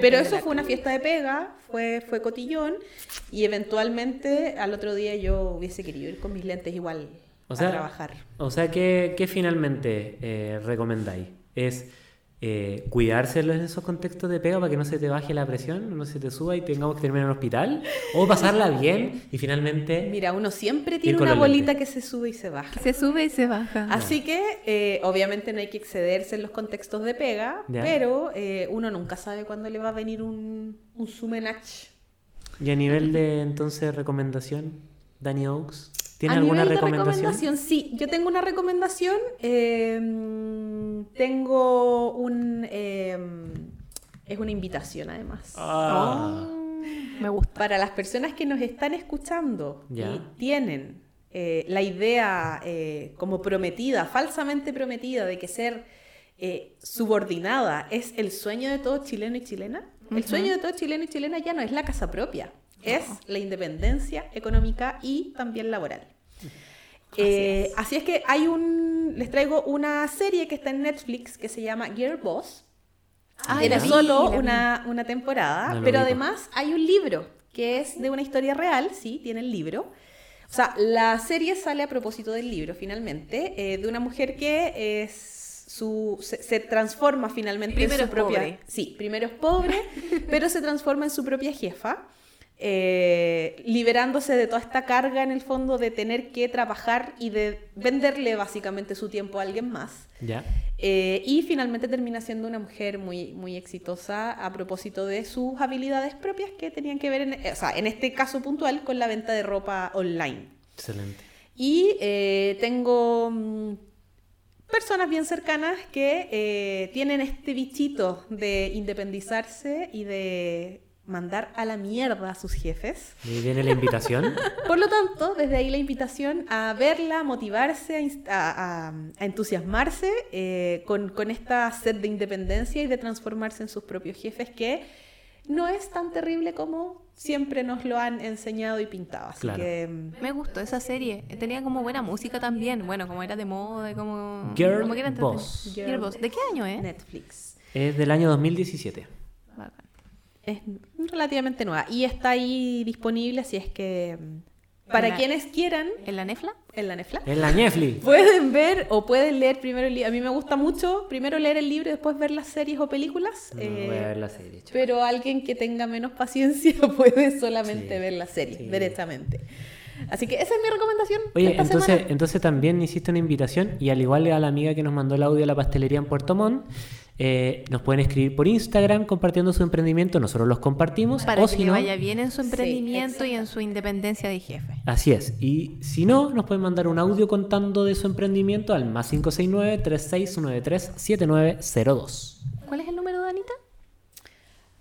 S3: pero eso fue una fiesta de pega, fue fue cotillón y eventualmente al otro día yo hubiese querido ir con mis lentes igual
S1: O sea,
S3: a trabajar.
S1: O sea, ¿qué, qué finalmente eh, recomendáis? ¿Es eh, cuidarse en esos contextos de pega para que no se te baje la presión, no se te suba y tengamos que terminar en el hospital? ¿O pasarla bien y finalmente...
S3: Mira, uno siempre tiene una bolita que se sube y se baja.
S2: Se sube y se baja.
S3: Así que, eh, obviamente, no hay que excederse en los contextos de pega,
S1: Ya.
S3: pero eh, uno nunca sabe cuándo le va a venir un, un sumenach.
S1: Y a nivel de, entonces, recomendación, Danny Oaks, ¿tiene
S3: A
S1: alguna
S3: nivel de
S1: recomendación?
S3: Sí, yo tengo una recomendación. eh, tengo un. eh, es una invitación, además.
S1: Ah.
S2: Me gusta.
S3: Para las personas que nos están escuchando
S1: Ya.
S3: y tienen eh, la idea eh, como prometida, falsamente prometida, de que ser eh, subordinada es el sueño de todo chileno y chilena, el sueño de todo chileno y chilena ya no es la casa propia, es la independencia económica y también laboral. Eh, así es que hay un, les traigo una serie que está en Netflix que se llama Girl Boss.
S2: Ah, vi,
S3: solo
S2: vi.
S3: una, una temporada,
S1: No
S3: pero además hay un libro que es de una historia real, sí, tiene el libro. O sea, la serie sale a propósito del libro, finalmente, eh, de una mujer que es su, se, se transforma finalmente
S2: Primero
S3: en su
S2: es
S3: propia...
S2: pobre.
S3: Sí, primero es pobre, pero se transforma en su propia jefa, eh, liberándose de toda esta carga en el fondo de tener que trabajar y de venderle básicamente su tiempo a alguien más.
S1: ¿Ya?
S3: Eh, y finalmente termina siendo una mujer muy, muy exitosa a propósito de sus habilidades propias que tenían que ver, en, o sea, en este caso puntual, con la venta de ropa online.
S1: Excelente.
S3: Y eh, tengo mm, personas bien cercanas que tienen este bichito de independizarse y de mandar a la mierda a sus jefes.
S1: Ahí viene la invitación.
S3: Por lo tanto, desde ahí la invitación a verla, a motivarse, a, a- a- entusiasmarse eh, con, con esta sed de independencia y de transformarse en sus propios jefes, que no es tan terrible como siempre nos lo han enseñado y pintado. Así
S1: Claro.
S3: que mm,
S2: Me gustó esa serie. Tenía como buena música también. Bueno, como era de moda, y como.
S1: Girl
S2: como que era entretenido.
S1: Boss.
S2: Girl Boss. ¿De qué año, eh?
S3: Netflix.
S1: Es del año 2017.
S2: Bacán.
S3: Es relativamente nueva y está ahí disponible, así es que mm, para
S2: En la-
S3: quienes quieran,
S2: ¿En la Nefla?
S3: en la Netflix.
S1: Es la Netflix.
S3: Pueden ver o pueden leer primero el libro. A mí me gusta mucho primero leer el libro y después ver las series o películas.
S1: No,
S3: eh,
S1: voy a ver la serie. chaval.
S3: pero alguien que tenga menos paciencia puede solamente
S1: Sí,
S3: ver la serie
S1: sí.
S3: directamente. Así que esa es mi recomendación.
S1: Oye,
S3: esta
S1: entonces,
S3: semana.
S1: entonces también hiciste una invitación y al igual a la amiga que nos mandó el audio de la pastelería en Puerto Montt, eh, nos pueden escribir por Instagram compartiendo su emprendimiento, nosotros los compartimos.
S2: Para
S1: o
S2: que
S1: si
S2: le
S1: no,
S2: vaya bien en su
S3: Sí,
S2: emprendimiento y en su independencia de jefe.
S1: Así es. Y si no, nos pueden mandar un audio contando de su emprendimiento al más 569-3693-7902.
S2: ¿Cuál es el número, Danita?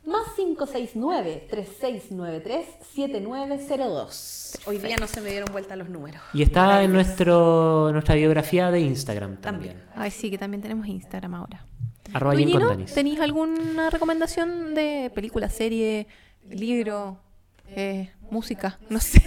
S3: Más 569-3693-7902. Hoy día no se me dieron vuelta los números.
S1: Y está en nuestro, nuestra biografía de Instagram también.
S3: También.
S2: Ay, sí, que también tenemos Instagram ahora.
S1: Arroba
S2: ¿Tú, Gino. ¿Tenéis alguna recomendación de película, serie, libro, eh, música? No sé.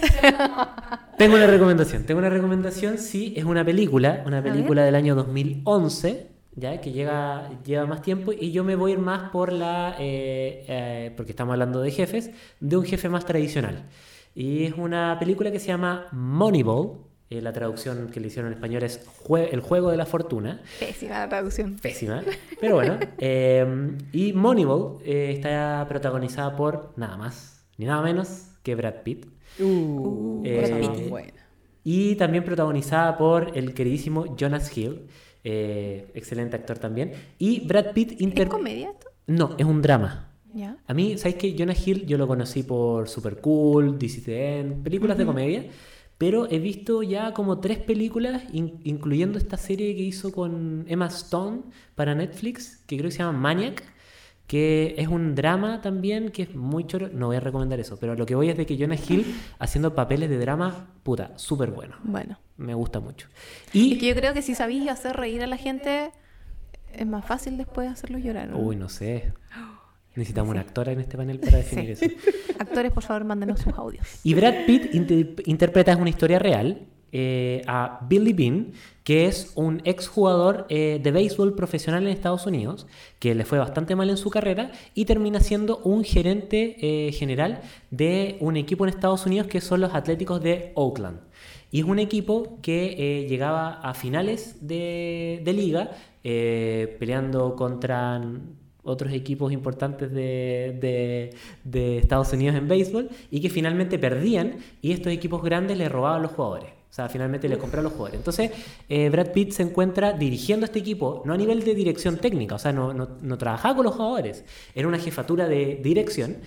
S1: Tengo una recomendación. Tengo una recomendación, sí, es una película, una película del año 2011, ya que llega, lleva más tiempo y yo me voy a ir más por la, eh, eh, porque estamos hablando de jefes, de un jefe más tradicional. Y es una película que se llama Moneyball. Eh, la traducción que le hicieron en español es Jue- El juego de la fortuna.
S2: Pésima la traducción.
S1: Pésima, pero bueno. eh, y Moneyball eh, está protagonizada por nada más ni nada menos que Brad Pitt.
S3: Uh,
S1: Eh,
S3: cosa
S1: Pitt.
S3: más buena.
S1: Y también protagonizada por el queridísimo Jonas Hill, eh, excelente actor también. Y Brad Pitt
S2: ¿Es
S1: inter...
S2: comedia esto?
S1: No, es un drama.
S2: Ya.
S1: A mí, ¿sabéis que Jonah Hill yo lo conocí por Super Cool, This is the End, películas de comedia? Pero he visto ya como tres películas, in- incluyendo esta serie que hizo con Emma Stone para Netflix, que creo que se llama Maniac, que es un drama también, que es muy choro. No voy a recomendar eso, pero lo que voy es de que Jonah Hill haciendo papeles de drama, puta, súper bueno.
S2: Bueno.
S1: Me gusta mucho.
S2: Es que
S1: Y
S2: yo creo que si sabéis hacer reír a la gente, es más fácil después hacerlos llorar. ¿no?
S1: Uy, no sé. Necesitamos una actora en este panel para definir
S2: Sí.
S1: eso.
S2: Actores, por favor, mándenos sus audios.
S1: Y Brad Pitt inter- interpreta una historia real eh, a Billy Bean, que es un exjugador eh, de béisbol profesional en Estados Unidos, que le fue bastante mal en su carrera y termina siendo un gerente eh, general de un equipo en Estados Unidos que son los Atléticos de Oakland. Y es un equipo que eh, llegaba a finales de, de liga, peleando contra otros equipos importantes de, de- de Estados Unidos en béisbol y que finalmente perdían y estos equipos grandes le robaban los jugadores. O sea, finalmente le compraron los jugadores. Entonces, eh, Brad Pitt se encuentra dirigiendo este equipo, no a nivel de dirección técnica, o sea, no, no- no trabajaba con los jugadores, era una jefatura de dirección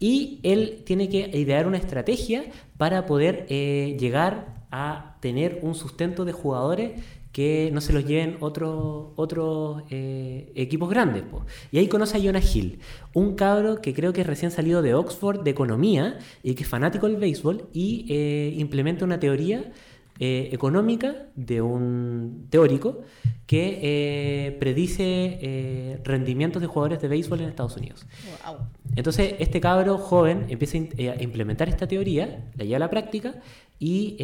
S1: y él tiene que idear una estrategia para poder eh, llegar a tener un sustento de jugadores que no se los lleven otros otros eh, equipos grandes. po. Y ahí conoce a Jonah Hill, un cabro que creo que es recién salido de Oxford de economía y que es fanático del béisbol y eh, implementa una teoría eh, económica de un teórico que eh, predice rendimientos de jugadores de béisbol en Estados Unidos.
S3: Wow.
S1: Entonces, este cabro joven empieza a implementar esta teoría, la lleva a la práctica y,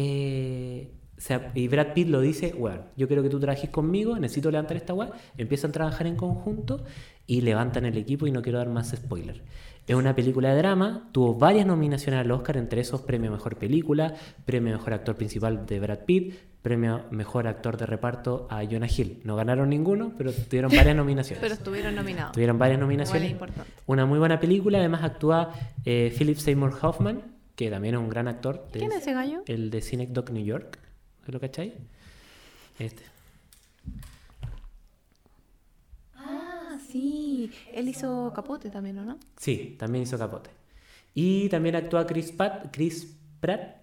S1: y Brad Pitt lo dice, bueno, yo quiero que tú trabajes conmigo, necesito levantar esta web, empiezan a trabajar en conjunto y levantan el equipo y no quiero dar más spoiler. Es una película de drama, tuvo varias nominaciones al Oscar, entre esos premio Mejor Película, premio Mejor Actor Principal de Brad Pitt, premio Mejor Actor de Reparto a Jonah Hill. No ganaron ninguno, pero tuvieron varias nominaciones.
S2: Pero estuvieron nominados.
S1: Tuvieron varias
S2: Igual
S1: nominaciones. Una muy buena película, además actúa eh, Philip Seymour Hoffman, que también es un gran actor. de-
S2: ¿Quién es ese gallo?
S1: El de Cinecdoc New York, ¿lo cacháis? Este.
S2: Ah, sí. Él hizo Capote también, ¿o no?
S1: Sí, también hizo Capote. Y también actúa Chris, Pat, Chris Pratt,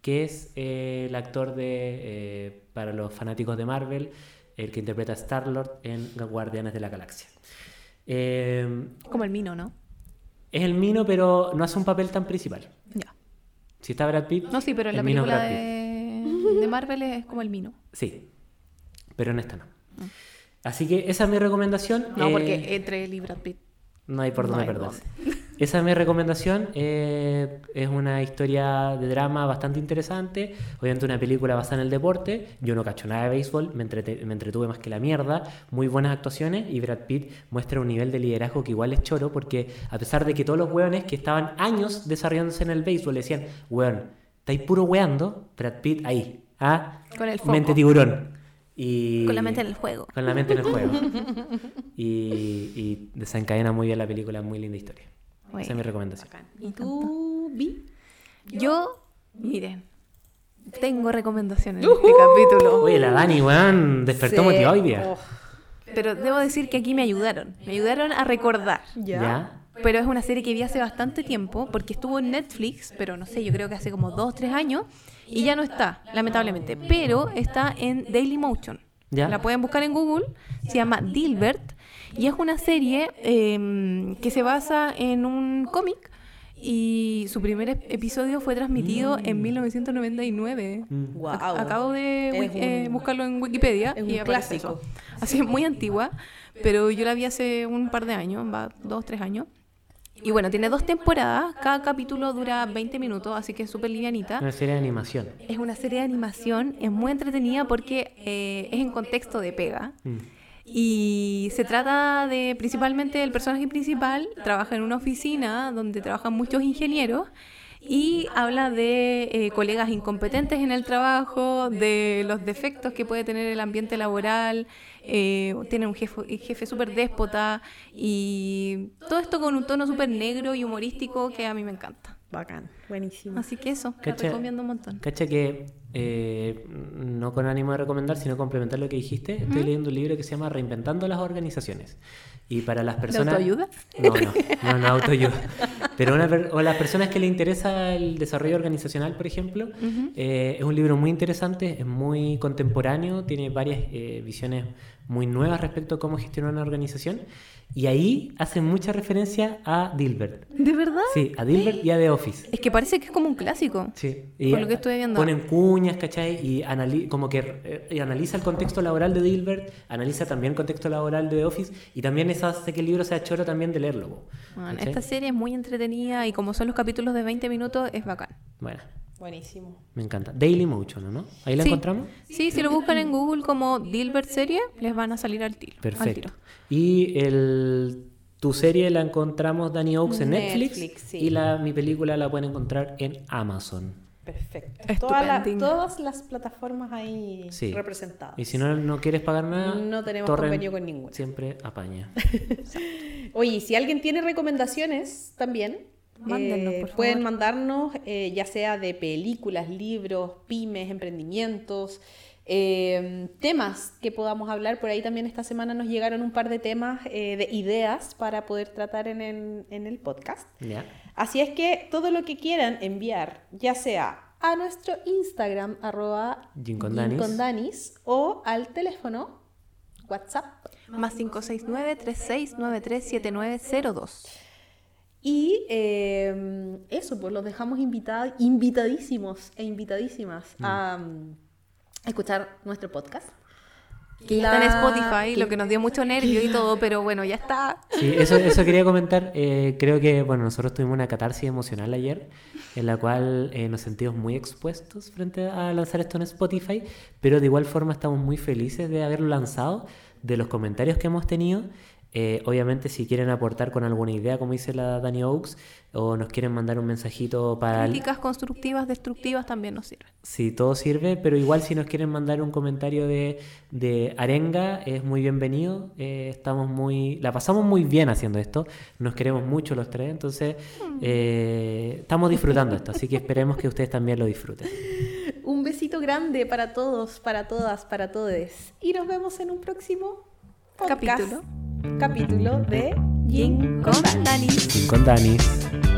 S1: que es eh, el actor de, eh, para los fanáticos de Marvel, el que interpreta a Star-Lord en Guardianes de la Galaxia. Eh,
S2: Como el Mino, ¿no?
S1: es el Mino, pero no hace un papel tan principal.
S2: Ya.
S1: Si está Brad Pitt,
S2: No, sí, pero en la película de, de Marvel es como el Mino.
S1: Sí, pero en esta no. Así que esa es mi recomendación.
S2: No,
S1: eh,
S2: porque entre él y Brad Pitt.
S1: No hay por
S2: no
S1: dónde perderse. Esa es mi recomendación. eh, es una historia de drama bastante interesante. Obviamente una película basada en el deporte. Yo no cacho nada de béisbol. Me, entrete- me entretuve más que la mierda. Muy buenas actuaciones. Y Brad Pitt muestra un nivel de liderazgo que igual es choro. Porque a pesar de que todos los hueones que estaban años desarrollándose en el béisbol decían, hueón, estáis puro hueando. Brad Pitt ahí. ¿ah?
S2: Con el foco.
S1: Mente tiburón. Y...
S2: Con la mente en el juego.
S1: Con la mente en el juego. y, y desencadena muy bien la película, muy linda historia. Esa es mi recomendación.
S3: ¿Y tú, Vi?
S2: Yo, miren, tengo recomendaciones en este capítulo.
S1: Oye, la Dani, weón, despertó
S3: Sí.
S1: motivada hoy día.
S3: Oh,
S2: Pero debo decir que aquí me ayudaron. Me ayudaron a recordar.
S3: ¿Ya?
S2: Pero es una serie que vi hace bastante tiempo porque estuvo en Netflix, pero no sé, yo creo que hace como dos, tres años y ya no está, lamentablemente. Pero está en Dailymotion.
S1: ¿Ya?
S2: La pueden buscar en Google. Se llama Dilbert y es una serie eh, que se basa en un cómic y su primer ep- episodio fue transmitido en 1999.
S1: Mm.
S3: Guau.
S2: Ac- Acabo de eh,
S3: un-
S2: buscarlo en Wikipedia
S3: es
S2: y
S3: un clásico.
S2: eso. Así es muy antigua, pero yo la vi hace un par de años, va, dos, tres años. Y bueno, tiene dos temporadas, cada capítulo dura 20 minutos, así que es súper livianita.
S1: Una serie de animación.
S2: Es una serie de animación, es muy entretenida porque eh, es en contexto de pega.
S1: Mm.
S2: Y se trata de principalmente el personaje principal, trabaja en una oficina donde trabajan muchos ingenieros y habla de eh, colegas incompetentes en el trabajo, de los defectos que puede tener el ambiente laboral, eh, tiene un jefe, jefe súper déspota y todo esto con un tono súper negro y humorístico que a mí me encanta.
S3: Bacán, buenísimo.
S2: Así que eso, te
S1: Cacha-
S2: recomiendo un montón.
S1: Cacha que, eh, no con ánimo de recomendar, sino complementar lo que dijiste, estoy leyendo un libro que se llama Reinventando las Organizaciones. Y para las personas...
S2: autoayuda?
S1: No, no, no, no autoayuda. Pero una o las personas que le interesa el desarrollo organizacional, por ejemplo, eh, es un libro muy interesante, es muy contemporáneo, tiene varias eh, visiones muy nuevas respecto a cómo gestionar una organización. Y ahí hace mucha referencia a Dilbert.
S2: ¿De verdad?
S1: Sí, a Dilbert y a The Office.
S2: Es que Parece que es como un clásico.
S1: Sí.
S2: Por lo que estoy viendo.
S1: Ponen cuñas, ¿cachai? Y anali- como que eh, y analiza el contexto laboral de Dilbert, analiza también el contexto laboral de The Office y también eso hace que el libro sea choro también de leerlo.
S2: Bueno, esta serie es muy entretenida y como son los capítulos de 20 minutos, es bacán.
S1: Bueno,
S3: Buenísimo.
S1: me encanta. Daily Motion, ¿no? Ahí la
S2: Sí.
S1: encontramos.
S2: Sí, si lo buscan en Google como Dilbert serie, les van a salir al tiro. al
S1: Perfecto.
S2: tiro.
S1: Y el, tu serie la encontramos, Danny Oaks, en Netflix.
S3: Netflix, sí.
S1: Y la, mi película la pueden encontrar en Amazon.
S3: Perfecto. Toda la- todas las plataformas ahí
S1: Sí.
S3: representadas.
S1: Y si no, no quieres pagar nada,
S3: No tenemos
S1: Torrent
S3: convenio con ninguna.
S1: Siempre apaña.
S3: Oye, y si alguien tiene recomendaciones también,
S2: Mándennos,
S3: eh,
S2: por favor.
S3: pueden mandarnos, eh, ya sea de películas, libros, pymes, emprendimientos, eh, temas que podamos hablar. Por ahí también esta semana nos llegaron un par de temas eh, de ideas para poder tratar en el, en el podcast. Así es que todo lo que quieran enviar, ya sea a nuestro Instagram, arroba
S1: Gincondanis.
S3: Gincondanis, o al teléfono WhatsApp
S2: Más 569-3693-7902.
S3: Y eh, eso, pues los dejamos invitados, invitadísimos e invitadísimas a, mm, a escuchar nuestro podcast.
S2: Que ya está en Spotify, lo que nos dio mucho nervio y todo, pero bueno, ya está.
S1: Sí, eso, eso quería comentar. Eh, creo que, bueno, nosotros tuvimos una catarsis emocional ayer, en la cual eh, nos sentimos muy expuestos frente a lanzar esto en Spotify, pero de igual forma estamos muy felices de haberlo lanzado, de los comentarios que hemos tenido. Eh, obviamente, si quieren aportar con alguna idea, como dice la Dani Oaks, o nos quieren mandar un mensajito para... el-
S2: Críticas constructivas, destructivas también nos sirven.
S1: Sí, todo sirve, pero igual si nos quieren mandar un comentario de, de arenga, es muy bienvenido. Eh, estamos muy, la pasamos muy bien haciendo esto, nos queremos mucho los tres, entonces eh, estamos disfrutando esto, así que esperemos que ustedes también lo disfruten.
S3: Un besito grande para todos, para todas, para todes. Y nos vemos en un próximo podcast.
S2: Capítulo.
S3: Capítulo de
S2: Gin con Dani.
S1: Con Danis.